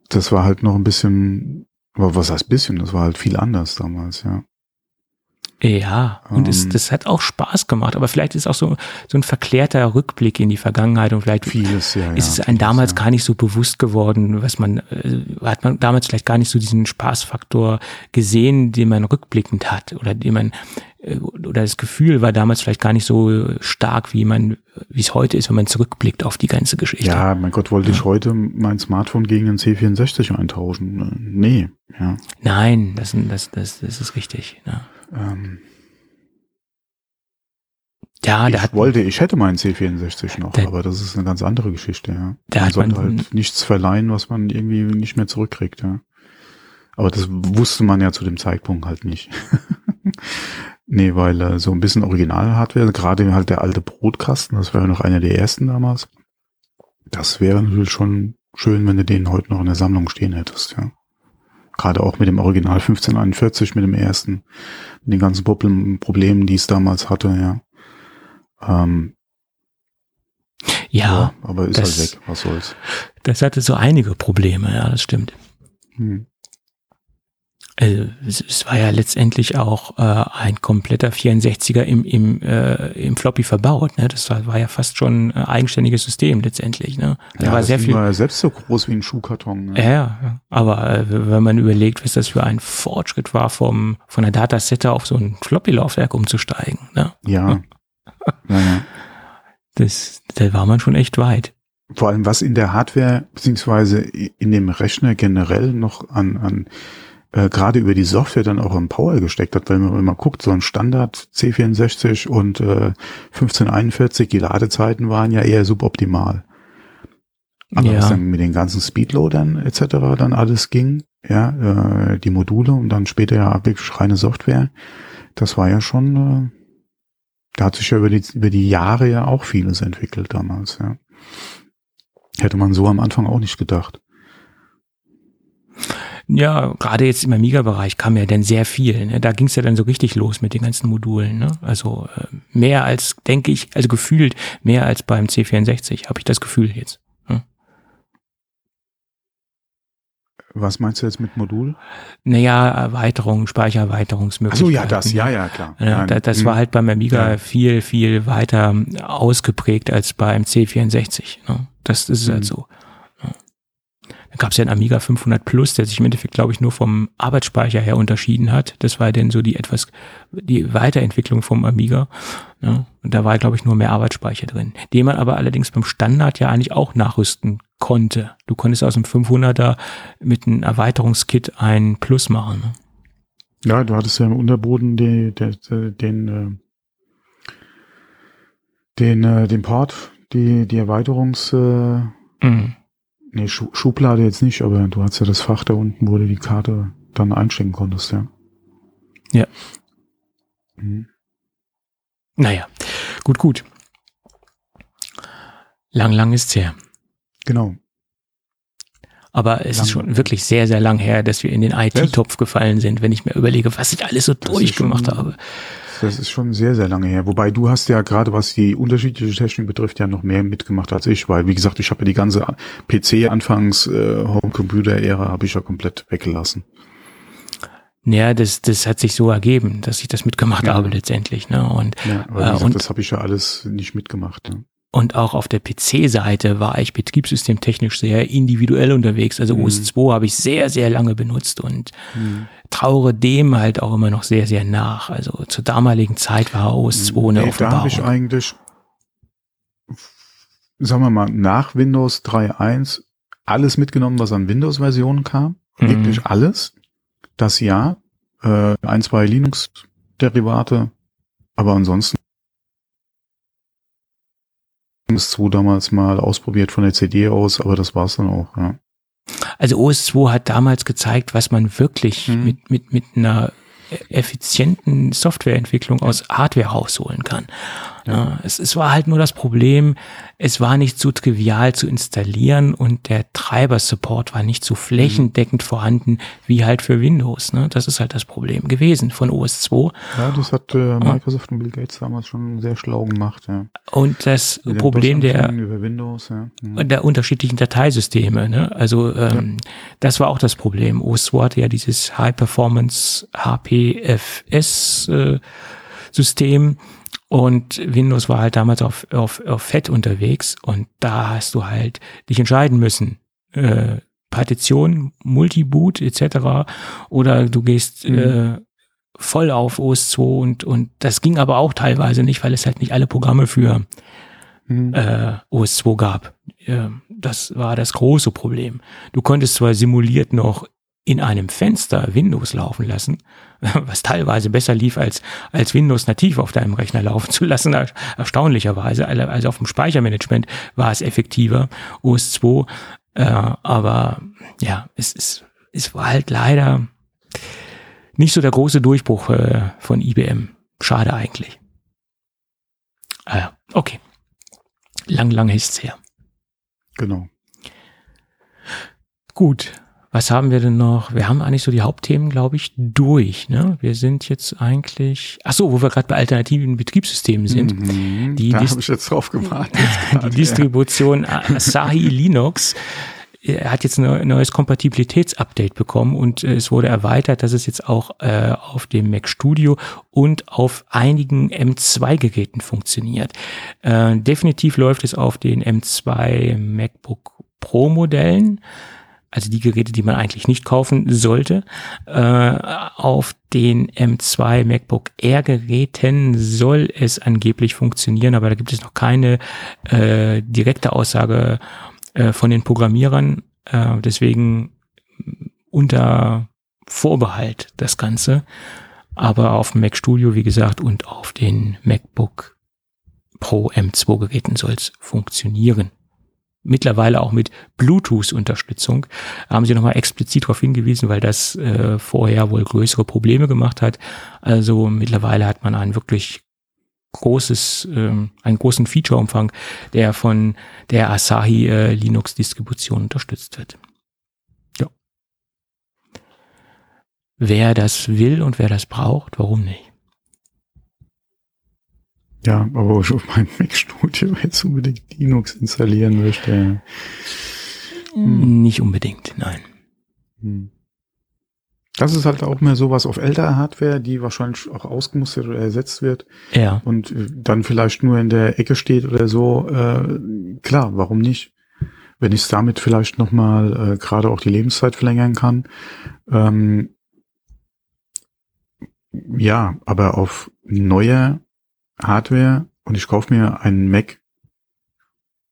das war halt noch ein bisschen aber was heißt bisschen? Das war halt viel anders damals, ja. Ja, und um, es, ähm. das hat auch Spaß gemacht, aber vielleicht ist auch so, so ein verklärter Rückblick in die Vergangenheit und vielleicht vieles, ja, ist es ja, einem damals ja. gar nicht so bewusst geworden, was man, äh, hat man damals vielleicht gar nicht so diesen Spaßfaktor gesehen, den man rückblickend hat oder den man, äh, oder das Gefühl war damals vielleicht gar nicht so stark, wie man, wie es heute ist, wenn man zurückblickt auf die ganze Geschichte. Ja, mein Gott, wollte ich heute mein Smartphone gegen ein C64 eintauschen? Nee, ja. Nein, das, das, das, das ist richtig, ja. Ähm, ja, ich hat, wollte, ich hätte meinen C64 noch, der, aber das ist eine ganz andere Geschichte, ja. Man hat sollte man, halt nichts verleihen, was man irgendwie nicht mehr zurückkriegt, ja. Aber das wusste man ja zu dem Zeitpunkt halt nicht. nee, weil äh, so ein bisschen Original-Hardware, gerade halt der alte Brotkasten, das war ja noch einer der ersten damals. Das wäre natürlich schon schön, wenn du den heute noch in der Sammlung stehen hättest, ja. Gerade auch mit dem Original 1541, mit dem ersten, mit den ganzen Problemen, die es damals hatte, ja. Ähm, ja, ja, aber ist das, halt weg, was soll's. Das hatte so einige Probleme, ja, das stimmt. Hm. Also, es, war ja letztendlich auch äh, ein kompletter 64er im, im, äh, im Floppy verbaut. Ne? Das war, war ja fast schon ein eigenständiges System letztendlich. Ne? Da ja, war sehr viel. War ja selbst so groß wie ein Schuhkarton. Ne? Ja, ja, aber äh, wenn man überlegt, was das für ein Fortschritt war, vom von der Datasette auf so ein Floppy-Laufwerk umzusteigen. Ne? Ja. ja, ja. Das, da war man schon echt weit vor allem was in der Hardware beziehungsweise in dem Rechner generell noch an, an äh, gerade über die Software dann auch im Power gesteckt hat, weil man immer guckt, so ein Standard C64 und äh, 1541, die Ladezeiten waren ja eher suboptimal. Aber ja. was dann mit den ganzen Speedloadern etc. dann alles ging, ja, äh, die Module und dann später ja wirklich reine Software, das war ja schon, äh, da hat sich ja über die, über die Jahre ja auch vieles entwickelt damals, ja. Hätte man so am Anfang auch nicht gedacht. Ja, gerade jetzt im Amiga-Bereich kam ja dann sehr viel. Ne? Da ging es ja dann so richtig los mit den ganzen Modulen. Ne? Also äh, mehr als, denke ich, also gefühlt mehr als beim C64, habe ich das Gefühl jetzt. Ne? Was meinst du jetzt mit Modul? Naja, Erweiterung, Speichererweiterungsmöglichkeiten. Ach so, ja, das, ja, ja, klar. Ja, das war hm. halt beim Amiga ja. viel, viel weiter ausgeprägt als beim C64. Ne? Das, das ist mhm. halt so. Da gab es ja einen Amiga 500 Plus, der sich im Endeffekt, glaube ich, nur vom Arbeitsspeicher her unterschieden hat. Das war dann so die etwas, die Weiterentwicklung vom Amiga. Ja, und da war, glaube ich, nur mehr Arbeitsspeicher drin, den man aber allerdings beim Standard ja eigentlich auch nachrüsten konnte. Du konntest aus dem 500er mit einem Erweiterungskit ein Plus machen. Ne? Ja, du hattest ja im Unterboden den, den, den, äh, den, äh, den Port, die, die Erweiterungs, äh, mhm Nee, Schublade jetzt nicht, aber du hast ja das Fach da unten, wo du die Karte dann einstecken konntest, ja. Ja. Mhm. Naja, gut, gut. Lang, lang ist's her. Genau. Aber es lang, ist schon wirklich sehr, sehr lang her, dass wir in den IT-Topf gefallen sind, wenn ich mir überlege, was ich alles so durchgemacht habe. Das ist schon sehr, sehr lange her. Wobei du hast ja gerade, was die unterschiedliche Technik betrifft, ja noch mehr mitgemacht als ich, weil wie gesagt, ich habe ja die ganze PC-Anfangs äh, Homecomputer-Ära habe ich ja komplett weggelassen. Naja, das, das hat sich so ergeben, dass ich das mitgemacht ja. habe letztendlich. Ne? Und, ja, aber äh, gesagt, und das habe ich ja alles nicht mitgemacht. Ne? Und auch auf der PC-Seite war ich betriebssystemtechnisch sehr individuell unterwegs. Also mhm. OS 2 habe ich sehr, sehr lange benutzt und mhm. Trauere dem halt auch immer noch sehr, sehr nach. Also zur damaligen Zeit war OS 2 eine nee, Offenbarung. Da habe ich eigentlich, sagen wir mal, nach Windows 3.1 alles mitgenommen, was an Windows-Versionen kam. Mhm. Wirklich alles. Das ja. Äh, ein, zwei Linux-Derivate. Aber ansonsten OS2 damals mal ausprobiert von der CD aus, aber das war's dann auch, ja. Also OS2 hat damals gezeigt, was man wirklich mhm. mit, mit, mit einer effizienten Softwareentwicklung aus Hardware rausholen kann. Ja. Es, es war halt nur das Problem, es war nicht so trivial zu installieren und der Treiber-Support war nicht so flächendeckend mhm. vorhanden wie halt für Windows. Ne? Das ist halt das Problem gewesen von OS 2. Ja, das hat äh, Microsoft und Bill Gates damals schon sehr schlau gemacht. Ja. Und das Mit Problem der, Windows, ja. mhm. der unterschiedlichen Dateisysteme. Ne? Also ähm, ja. das war auch das Problem. OS 2 hatte ja dieses High Performance HPFS äh, System und Windows war halt damals auf, auf, auf Fett unterwegs und da hast du halt dich entscheiden müssen. Äh, Partition, Multiboot etc. Oder du gehst mhm. äh, voll auf OS2 und, und das ging aber auch teilweise nicht, weil es halt nicht alle Programme für mhm. äh, OS2 gab. Äh, das war das große Problem. Du konntest zwar simuliert noch in einem Fenster Windows laufen lassen, was teilweise besser lief als, als Windows nativ auf deinem Rechner laufen zu lassen, erstaunlicherweise. Also auf dem Speichermanagement war es effektiver, OS 2. Äh, aber ja, es, es, es war halt leider nicht so der große Durchbruch äh, von IBM. Schade eigentlich. Ah, okay. Lang, lang ist's her. Genau. Gut. Was haben wir denn noch? Wir haben eigentlich so die Hauptthemen, glaube ich, durch. Ne? Wir sind jetzt eigentlich, ach so, wo wir gerade bei alternativen Betriebssystemen sind. Mhm, die da habe ich jetzt drauf gewartet. die Distribution Asahi Linux äh, hat jetzt ein neues Kompatibilitätsupdate bekommen und äh, es wurde erweitert, dass es jetzt auch äh, auf dem Mac Studio und auf einigen M2-Geräten funktioniert. Äh, definitiv läuft es auf den M2 MacBook Pro Modellen also die Geräte, die man eigentlich nicht kaufen sollte. Äh, auf den M2 MacBook Air Geräten soll es angeblich funktionieren, aber da gibt es noch keine äh, direkte Aussage äh, von den Programmierern. Äh, deswegen unter Vorbehalt das Ganze. Aber auf dem Mac Studio, wie gesagt, und auf den MacBook Pro M2 Geräten soll es funktionieren mittlerweile auch mit Bluetooth-Unterstützung. Haben sie nochmal explizit darauf hingewiesen, weil das äh, vorher wohl größere Probleme gemacht hat. Also mittlerweile hat man ein wirklich großes, ähm, einen großen Featureumfang, der von der Asahi äh, Linux-Distribution unterstützt wird. Ja. Wer das will und wer das braucht, warum nicht? Ja, aber auf meinem Mac Studio jetzt unbedingt Linux installieren möchte. Hm. Nicht unbedingt, nein. Hm. Das ist halt auch mehr sowas auf älterer Hardware, die wahrscheinlich auch ausgemustert oder ersetzt wird. Ja. Und äh, dann vielleicht nur in der Ecke steht oder so. Äh, klar, warum nicht? Wenn ich es damit vielleicht nochmal äh, gerade auch die Lebenszeit verlängern kann. Ähm, ja, aber auf neuer Hardware und ich kaufe mir einen Mac,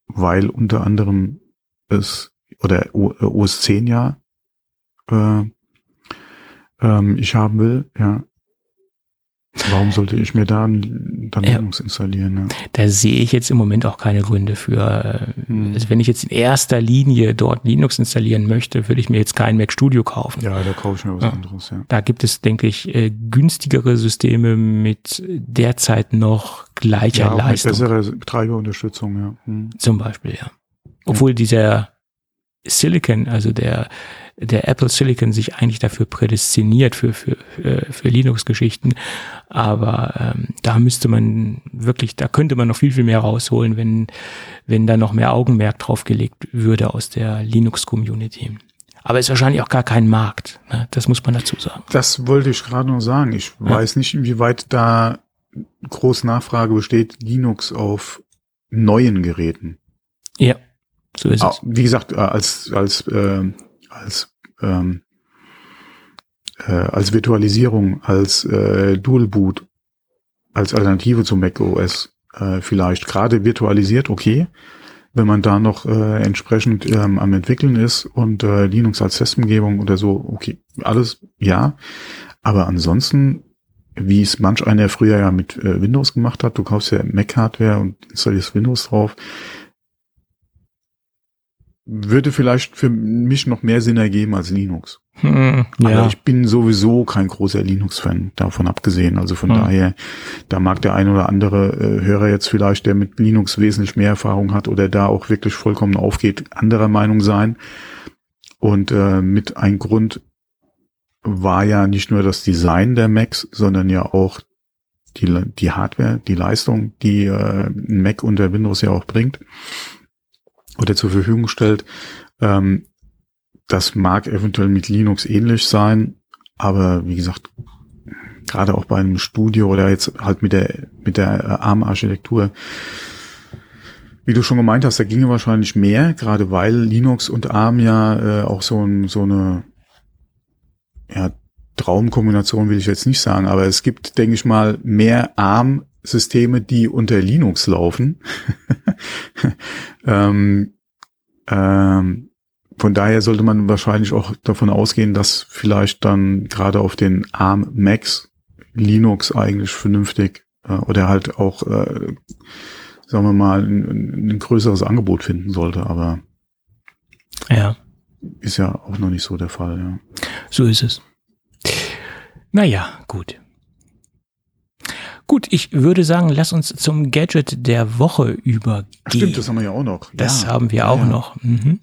weil unter anderem es oder OS 10 ja äh, ähm, ich haben will, ja, Warum sollte ich mir da dann Linux installieren? Ja. Da sehe ich jetzt im Moment auch keine Gründe für. Hm. Also wenn ich jetzt in erster Linie dort Linux installieren möchte, würde ich mir jetzt kein Mac Studio kaufen. Ja, da kaufe ich mir was ja. anderes. Ja. Da gibt es, denke ich, äh, günstigere Systeme mit derzeit noch gleicher ja, Leistung. Mit bessere Betreiberunterstützung, ja. Hm. Zum Beispiel, ja. Obwohl dieser Silicon, also der der Apple Silicon sich eigentlich dafür prädestiniert für, für, für, für Linux-Geschichten. Aber ähm, da müsste man wirklich, da könnte man noch viel, viel mehr rausholen, wenn, wenn da noch mehr Augenmerk drauf gelegt würde aus der Linux-Community. Aber ist wahrscheinlich auch gar kein Markt. Ne? Das muss man dazu sagen. Das wollte ich gerade noch sagen. Ich ja. weiß nicht, inwieweit da groß Nachfrage besteht, Linux auf neuen Geräten. Ja, so ist es. Wie gesagt, äh, als als äh, als ähm, äh, als Virtualisierung, als äh, Dual Boot, als Alternative zu Mac OS äh, vielleicht gerade virtualisiert, okay. Wenn man da noch äh, entsprechend ähm, am entwickeln ist und äh, Linux als Testumgebung oder so, okay, alles ja. Aber ansonsten wie es manch einer früher ja mit äh, Windows gemacht hat. Du kaufst ja Mac-Hardware und installierst Windows drauf. Würde vielleicht für mich noch mehr Sinn ergeben als Linux. Hm, Aber ja. ich bin sowieso kein großer Linux-Fan, davon abgesehen. Also von hm. daher, da mag der ein oder andere äh, Hörer jetzt vielleicht, der mit Linux wesentlich mehr Erfahrung hat oder da auch wirklich vollkommen aufgeht, anderer Meinung sein. Und äh, mit ein Grund, war ja nicht nur das Design der Macs, sondern ja auch die, die Hardware, die Leistung, die äh, ein Mac unter Windows ja auch bringt oder zur Verfügung stellt. Ähm, das mag eventuell mit Linux ähnlich sein, aber wie gesagt, gerade auch bei einem Studio oder jetzt halt mit der mit der äh, ARM-Architektur, wie du schon gemeint hast, da ginge wahrscheinlich mehr, gerade weil Linux und ARM ja äh, auch so, ein, so eine ja, Traumkombination will ich jetzt nicht sagen, aber es gibt, denke ich mal, mehr ARM-Systeme, die unter Linux laufen. ähm, ähm, von daher sollte man wahrscheinlich auch davon ausgehen, dass vielleicht dann gerade auf den ARM Macs Linux eigentlich vernünftig äh, oder halt auch, äh, sagen wir mal, ein, ein größeres Angebot finden sollte, aber ja. Ist ja auch noch nicht so der Fall, ja. So ist es. Naja, gut. Gut, ich würde sagen, lass uns zum Gadget der Woche übergehen. Stimmt, das haben wir ja auch noch. Das ja. haben wir auch ja. noch. Mhm.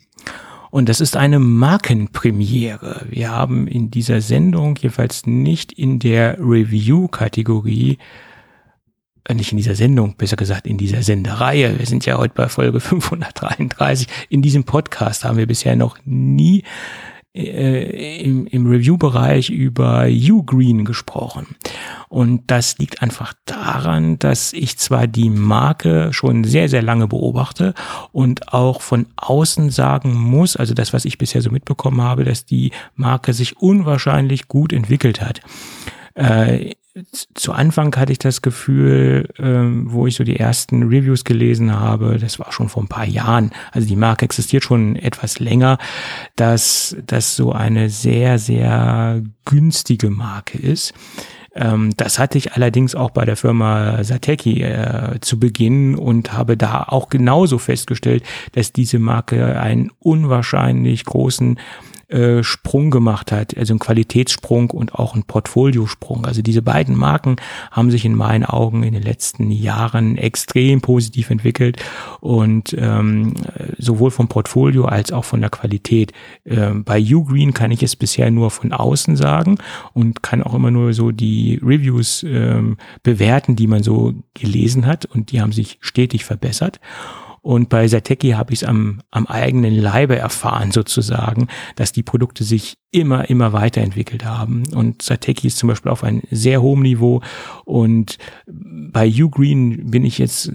Und das ist eine Markenpremiere. Wir haben in dieser Sendung jeweils nicht in der Review-Kategorie äh, nicht in dieser Sendung, besser gesagt in dieser Sendereihe. Wir sind ja heute bei Folge 533. In diesem Podcast haben wir bisher noch nie äh, im, im Review-Bereich über Ugreen gesprochen. Und das liegt einfach daran, dass ich zwar die Marke schon sehr, sehr lange beobachte und auch von außen sagen muss, also das, was ich bisher so mitbekommen habe, dass die Marke sich unwahrscheinlich gut entwickelt hat. Äh, zu Anfang hatte ich das Gefühl, ähm, wo ich so die ersten Reviews gelesen habe, das war schon vor ein paar Jahren, also die Marke existiert schon etwas länger, dass das so eine sehr, sehr günstige Marke ist. Ähm, das hatte ich allerdings auch bei der Firma Sateki äh, zu Beginn und habe da auch genauso festgestellt, dass diese Marke einen unwahrscheinlich großen äh, Sprung gemacht hat, also einen Qualitätssprung und auch einen Portfoliosprung. Also diese beiden Marken haben sich in meinen Augen in den letzten Jahren extrem positiv entwickelt und ähm, sowohl vom Portfolio als auch von der Qualität. Ähm, bei Ugreen kann ich es bisher nur von außen sagen und kann auch immer nur so die Reviews ähm, bewerten, die man so gelesen hat und die haben sich stetig verbessert. Und bei Sateki habe ich es am, am eigenen Leibe erfahren sozusagen, dass die Produkte sich immer, immer weiterentwickelt haben. Und Sateki ist zum Beispiel auf einem sehr hohen Niveau. Und bei Ugreen bin ich jetzt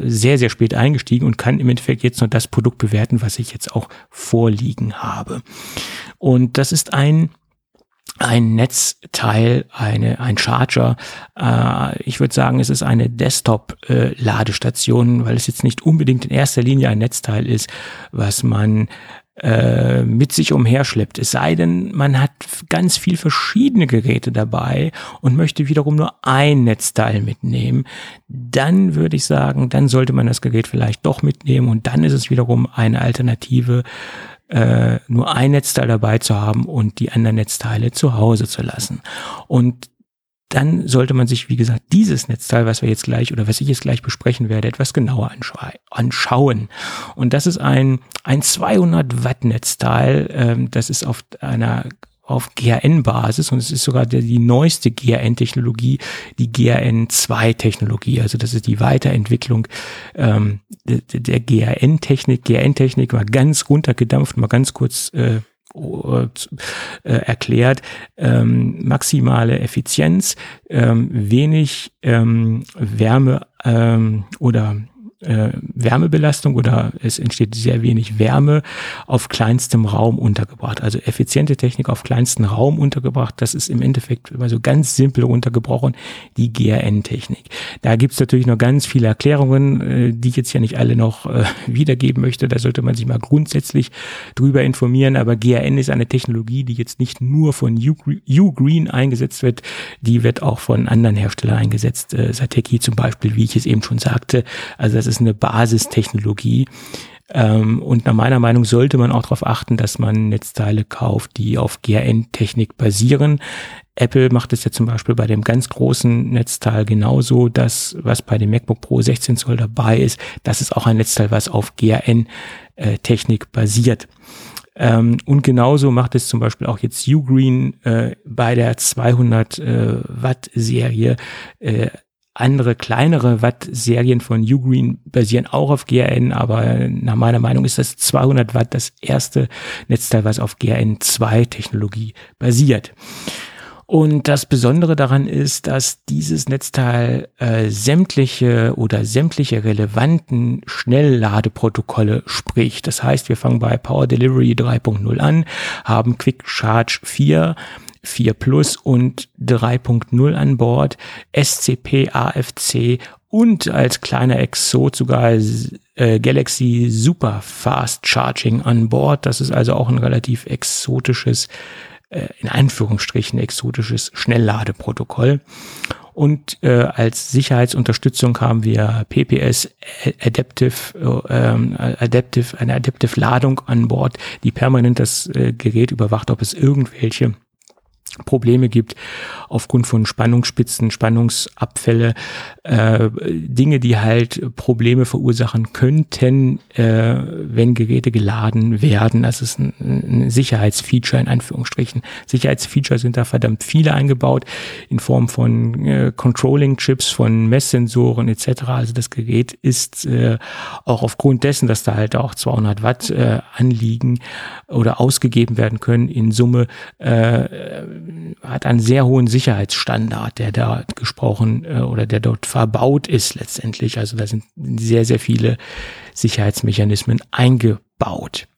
sehr, sehr spät eingestiegen und kann im Endeffekt jetzt noch das Produkt bewerten, was ich jetzt auch vorliegen habe. Und das ist ein ein Netzteil, eine, ein Charger. Äh, ich würde sagen, es ist eine Desktop-Ladestation, äh, weil es jetzt nicht unbedingt in erster Linie ein Netzteil ist, was man äh, mit sich umherschleppt. Es sei denn, man hat ganz viel verschiedene Geräte dabei und möchte wiederum nur ein Netzteil mitnehmen. Dann würde ich sagen, dann sollte man das Gerät vielleicht doch mitnehmen und dann ist es wiederum eine Alternative äh, nur ein Netzteil dabei zu haben und die anderen Netzteile zu Hause zu lassen. Und dann sollte man sich, wie gesagt, dieses Netzteil, was wir jetzt gleich oder was ich jetzt gleich besprechen werde, etwas genauer anschauen. Und das ist ein, ein 200 Watt Netzteil. Ähm, das ist auf einer auf GRN-Basis und es ist sogar die, die neueste GRN-Technologie, die GRN-2-Technologie. Also das ist die Weiterentwicklung ähm, der, der GRN-Technik. GRN-Technik war ganz runtergedampft, mal ganz kurz äh, äh, erklärt, ähm, maximale Effizienz, ähm, wenig ähm, Wärme ähm, oder äh, Wärmebelastung oder es entsteht sehr wenig Wärme auf kleinstem Raum untergebracht. Also effiziente Technik auf kleinstem Raum untergebracht. Das ist im Endeffekt immer so ganz simpel runtergebrochen die GRN-Technik. Da gibt's natürlich noch ganz viele Erklärungen, äh, die ich jetzt ja nicht alle noch äh, wiedergeben möchte. Da sollte man sich mal grundsätzlich drüber informieren. Aber GRN ist eine Technologie, die jetzt nicht nur von Ugreen eingesetzt wird, die wird auch von anderen Herstellern eingesetzt. Äh, Sateki zum Beispiel, wie ich es eben schon sagte. Also das ist eine Basistechnologie. Ähm, und nach meiner Meinung sollte man auch darauf achten, dass man Netzteile kauft, die auf GRN-Technik basieren. Apple macht es ja zum Beispiel bei dem ganz großen Netzteil genauso. Das, was bei dem MacBook Pro 16 Zoll dabei ist, das ist auch ein Netzteil, was auf GRN-Technik basiert. Ähm, und genauso macht es zum Beispiel auch jetzt Ugreen äh, bei der 200 äh, Watt Serie. Äh, andere kleinere Watt-Serien von Ugreen basieren auch auf GRN, aber nach meiner Meinung ist das 200 Watt das erste Netzteil, was auf GRN2-Technologie basiert. Und das Besondere daran ist, dass dieses Netzteil äh, sämtliche oder sämtliche relevanten Schnellladeprotokolle spricht. Das heißt, wir fangen bei Power Delivery 3.0 an, haben Quick Charge 4, 4 Plus und 3.0 an Bord, SCP, AFC und als kleiner Exot sogar äh, Galaxy Super Fast Charging an Bord. Das ist also auch ein relativ exotisches, äh, in Anführungsstrichen exotisches Schnellladeprotokoll. Und äh, als Sicherheitsunterstützung haben wir PPS Adaptive, äh, Adaptive, eine Adaptive Ladung an Bord, die permanent das äh, Gerät überwacht, ob es irgendwelche Probleme gibt aufgrund von Spannungsspitzen, Spannungsabfälle, äh, Dinge, die halt Probleme verursachen könnten, äh, wenn Geräte geladen werden. Das ist ein, ein Sicherheitsfeature in Anführungsstrichen. Sicherheitsfeature sind da verdammt viele eingebaut in Form von äh, Controlling-Chips, von Messsensoren etc. Also das Gerät ist äh, auch aufgrund dessen, dass da halt auch 200 Watt äh, anliegen oder ausgegeben werden können, in Summe äh, hat einen sehr hohen Sicherheitsstandard, der da gesprochen äh, oder der dort verbaut ist letztendlich. Also da sind sehr, sehr viele Sicherheitsmechanismen eingebaut.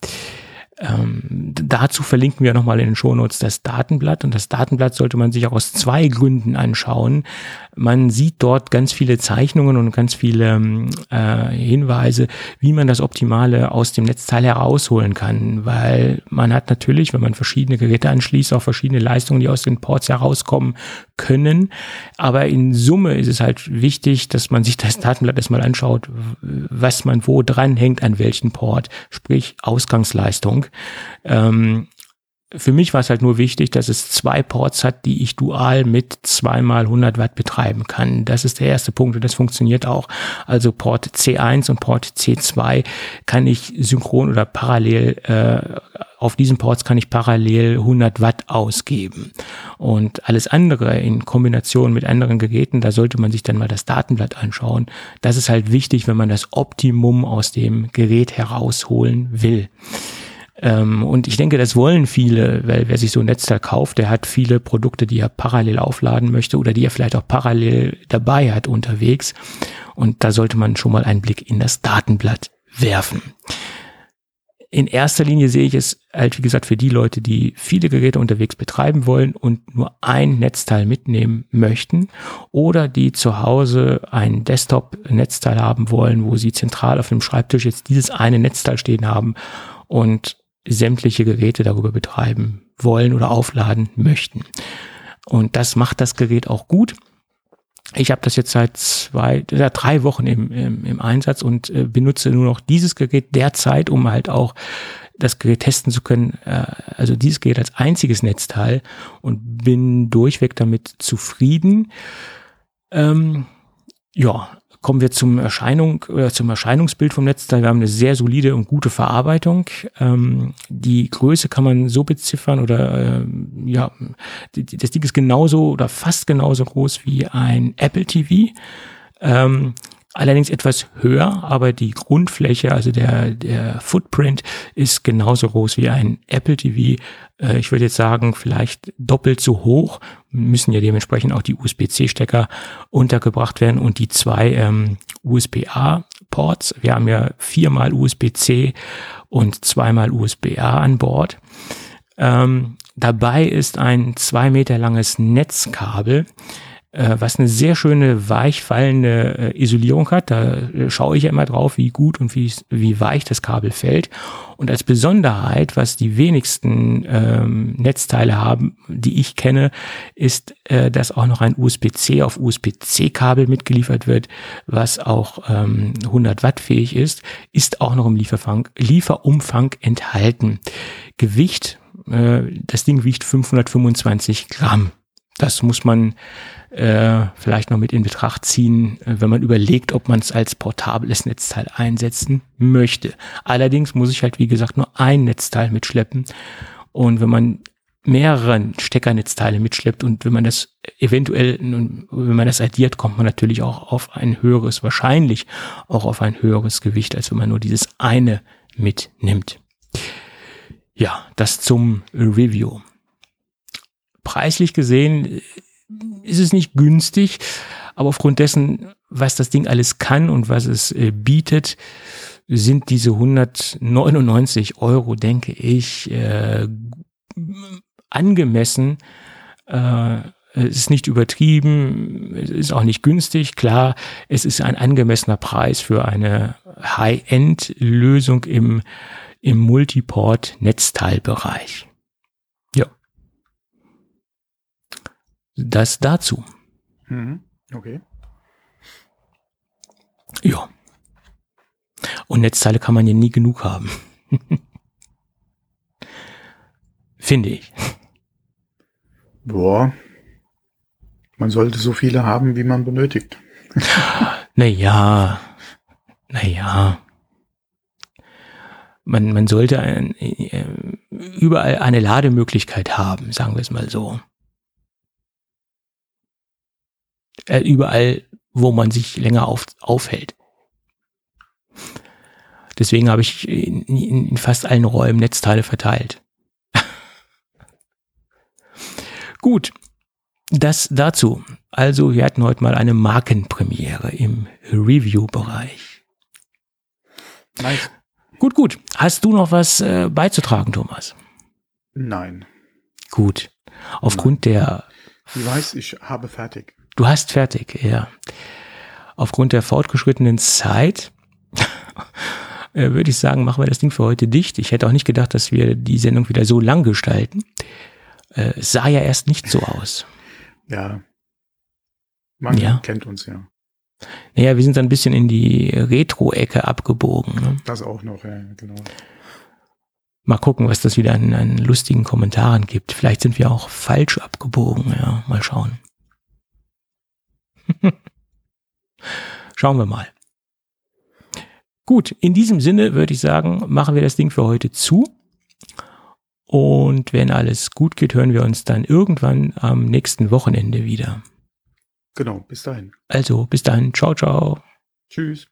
Ähm, dazu verlinken wir nochmal in den Shownotes das Datenblatt und das Datenblatt sollte man sich auch aus zwei Gründen anschauen. Man sieht dort ganz viele Zeichnungen und ganz viele ähm, äh, Hinweise, wie man das Optimale aus dem Netzteil herausholen kann, weil man hat natürlich, wenn man verschiedene Geräte anschließt, auch verschiedene Leistungen, die aus den Ports herauskommen können. Aber in Summe ist es halt wichtig, dass man sich das Datenblatt erstmal anschaut, was man wo dranhängt an welchen Port, sprich Ausgangsleistung. Ähm, für mich war es halt nur wichtig, dass es zwei Ports hat, die ich dual mit zweimal 100 Watt betreiben kann. Das ist der erste Punkt und das funktioniert auch. Also Port C1 und Port C2 kann ich synchron oder parallel, äh, auf diesen Ports kann ich parallel 100 Watt ausgeben. Und alles andere in Kombination mit anderen Geräten, da sollte man sich dann mal das Datenblatt anschauen. Das ist halt wichtig, wenn man das Optimum aus dem Gerät herausholen will. Ähm, und ich denke, das wollen viele, weil wer sich so ein Netzteil kauft, der hat viele Produkte, die er parallel aufladen möchte oder die er vielleicht auch parallel dabei hat unterwegs. Und da sollte man schon mal einen Blick in das Datenblatt werfen. In erster Linie sehe ich es halt, wie gesagt, für die Leute, die viele Geräte unterwegs betreiben wollen und nur ein Netzteil mitnehmen möchten oder die zu Hause ein Desktop-Netzteil haben wollen, wo sie zentral auf dem Schreibtisch jetzt dieses eine Netzteil stehen haben und sämtliche Geräte darüber betreiben wollen oder aufladen möchten. Und das macht das Gerät auch gut. Ich habe das jetzt seit zwei, ja, drei Wochen im, im, im Einsatz und äh, benutze nur noch dieses Gerät derzeit, um halt auch das Gerät testen zu können. Äh, also dieses Gerät als einziges Netzteil und bin durchweg damit zufrieden. Ähm, ja, Kommen wir zum Erscheinung oder zum Erscheinungsbild vom Netzteil. Wir haben eine sehr solide und gute Verarbeitung. Ähm, die Größe kann man so beziffern oder äh, ja, das Ding ist genauso oder fast genauso groß wie ein Apple TV. Ähm, allerdings etwas höher, aber die Grundfläche, also der, der Footprint ist genauso groß wie ein Apple TV. Äh, ich würde jetzt sagen, vielleicht doppelt so hoch. Müssen ja dementsprechend auch die USB-C-Stecker untergebracht werden und die zwei ähm, USB-A-Ports. Wir haben ja viermal USB-C und zweimal USB-A an Bord. Ähm, dabei ist ein zwei Meter langes Netzkabel was eine sehr schöne weichfallende äh, Isolierung hat. Da äh, schaue ich ja immer drauf, wie gut und wie, wie weich das Kabel fällt. Und als Besonderheit, was die wenigsten ähm, Netzteile haben, die ich kenne, ist, äh, dass auch noch ein USB-C auf USB-C-Kabel mitgeliefert wird, was auch ähm, 100 Watt fähig ist, ist auch noch im Lieferfang, Lieferumfang enthalten. Gewicht, äh, das Ding wiegt 525 Gramm. Das muss man äh, vielleicht noch mit in Betracht ziehen, äh, wenn man überlegt, ob man es als portables Netzteil einsetzen möchte. Allerdings muss ich halt, wie gesagt, nur ein Netzteil mitschleppen. Und wenn man mehrere Steckernetzteile mitschleppt und wenn man das eventuell, wenn man das addiert, kommt man natürlich auch auf ein höheres, wahrscheinlich auch auf ein höheres Gewicht, als wenn man nur dieses eine mitnimmt. Ja, das zum Review. Preislich gesehen ist es nicht günstig, aber aufgrund dessen, was das Ding alles kann und was es äh, bietet, sind diese 199 Euro, denke ich, äh, angemessen. Äh, es ist nicht übertrieben, es ist auch nicht günstig. Klar, es ist ein angemessener Preis für eine High-End-Lösung im, im Multiport-Netzteilbereich. Das dazu. Mhm. Okay. Ja. Und Netzteile kann man ja nie genug haben. Finde ich. Boah. Man sollte so viele haben, wie man benötigt. naja. Naja. Man, man sollte ein, äh, überall eine Lademöglichkeit haben, sagen wir es mal so. Äh, überall, wo man sich länger auf, aufhält. Deswegen habe ich in, in, in fast allen Räumen Netzteile verteilt. Gut, das dazu. Also wir hatten heute mal eine Markenpremiere im Review-Bereich. Nice. Gut, gut. Hast du noch was äh, beizutragen, Thomas? Nein. Gut. Aufgrund Nein. der. Ich weiß, ich habe fertig. Du hast fertig, ja. Aufgrund der fortgeschrittenen Zeit äh, würde ich sagen, machen wir das Ding für heute dicht. Ich hätte auch nicht gedacht, dass wir die Sendung wieder so lang gestalten. Äh, es sah ja erst nicht so aus. Ja. Man ja. kennt uns ja. Naja, wir sind dann ein bisschen in die Retro-Ecke abgebogen. Ne? Das auch noch, ja, genau. Mal gucken, was das wieder an, an lustigen Kommentaren gibt. Vielleicht sind wir auch falsch abgebogen, ja. Mal schauen. Schauen wir mal. Gut, in diesem Sinne würde ich sagen, machen wir das Ding für heute zu. Und wenn alles gut geht, hören wir uns dann irgendwann am nächsten Wochenende wieder. Genau, bis dahin. Also, bis dahin. Ciao, ciao. Tschüss.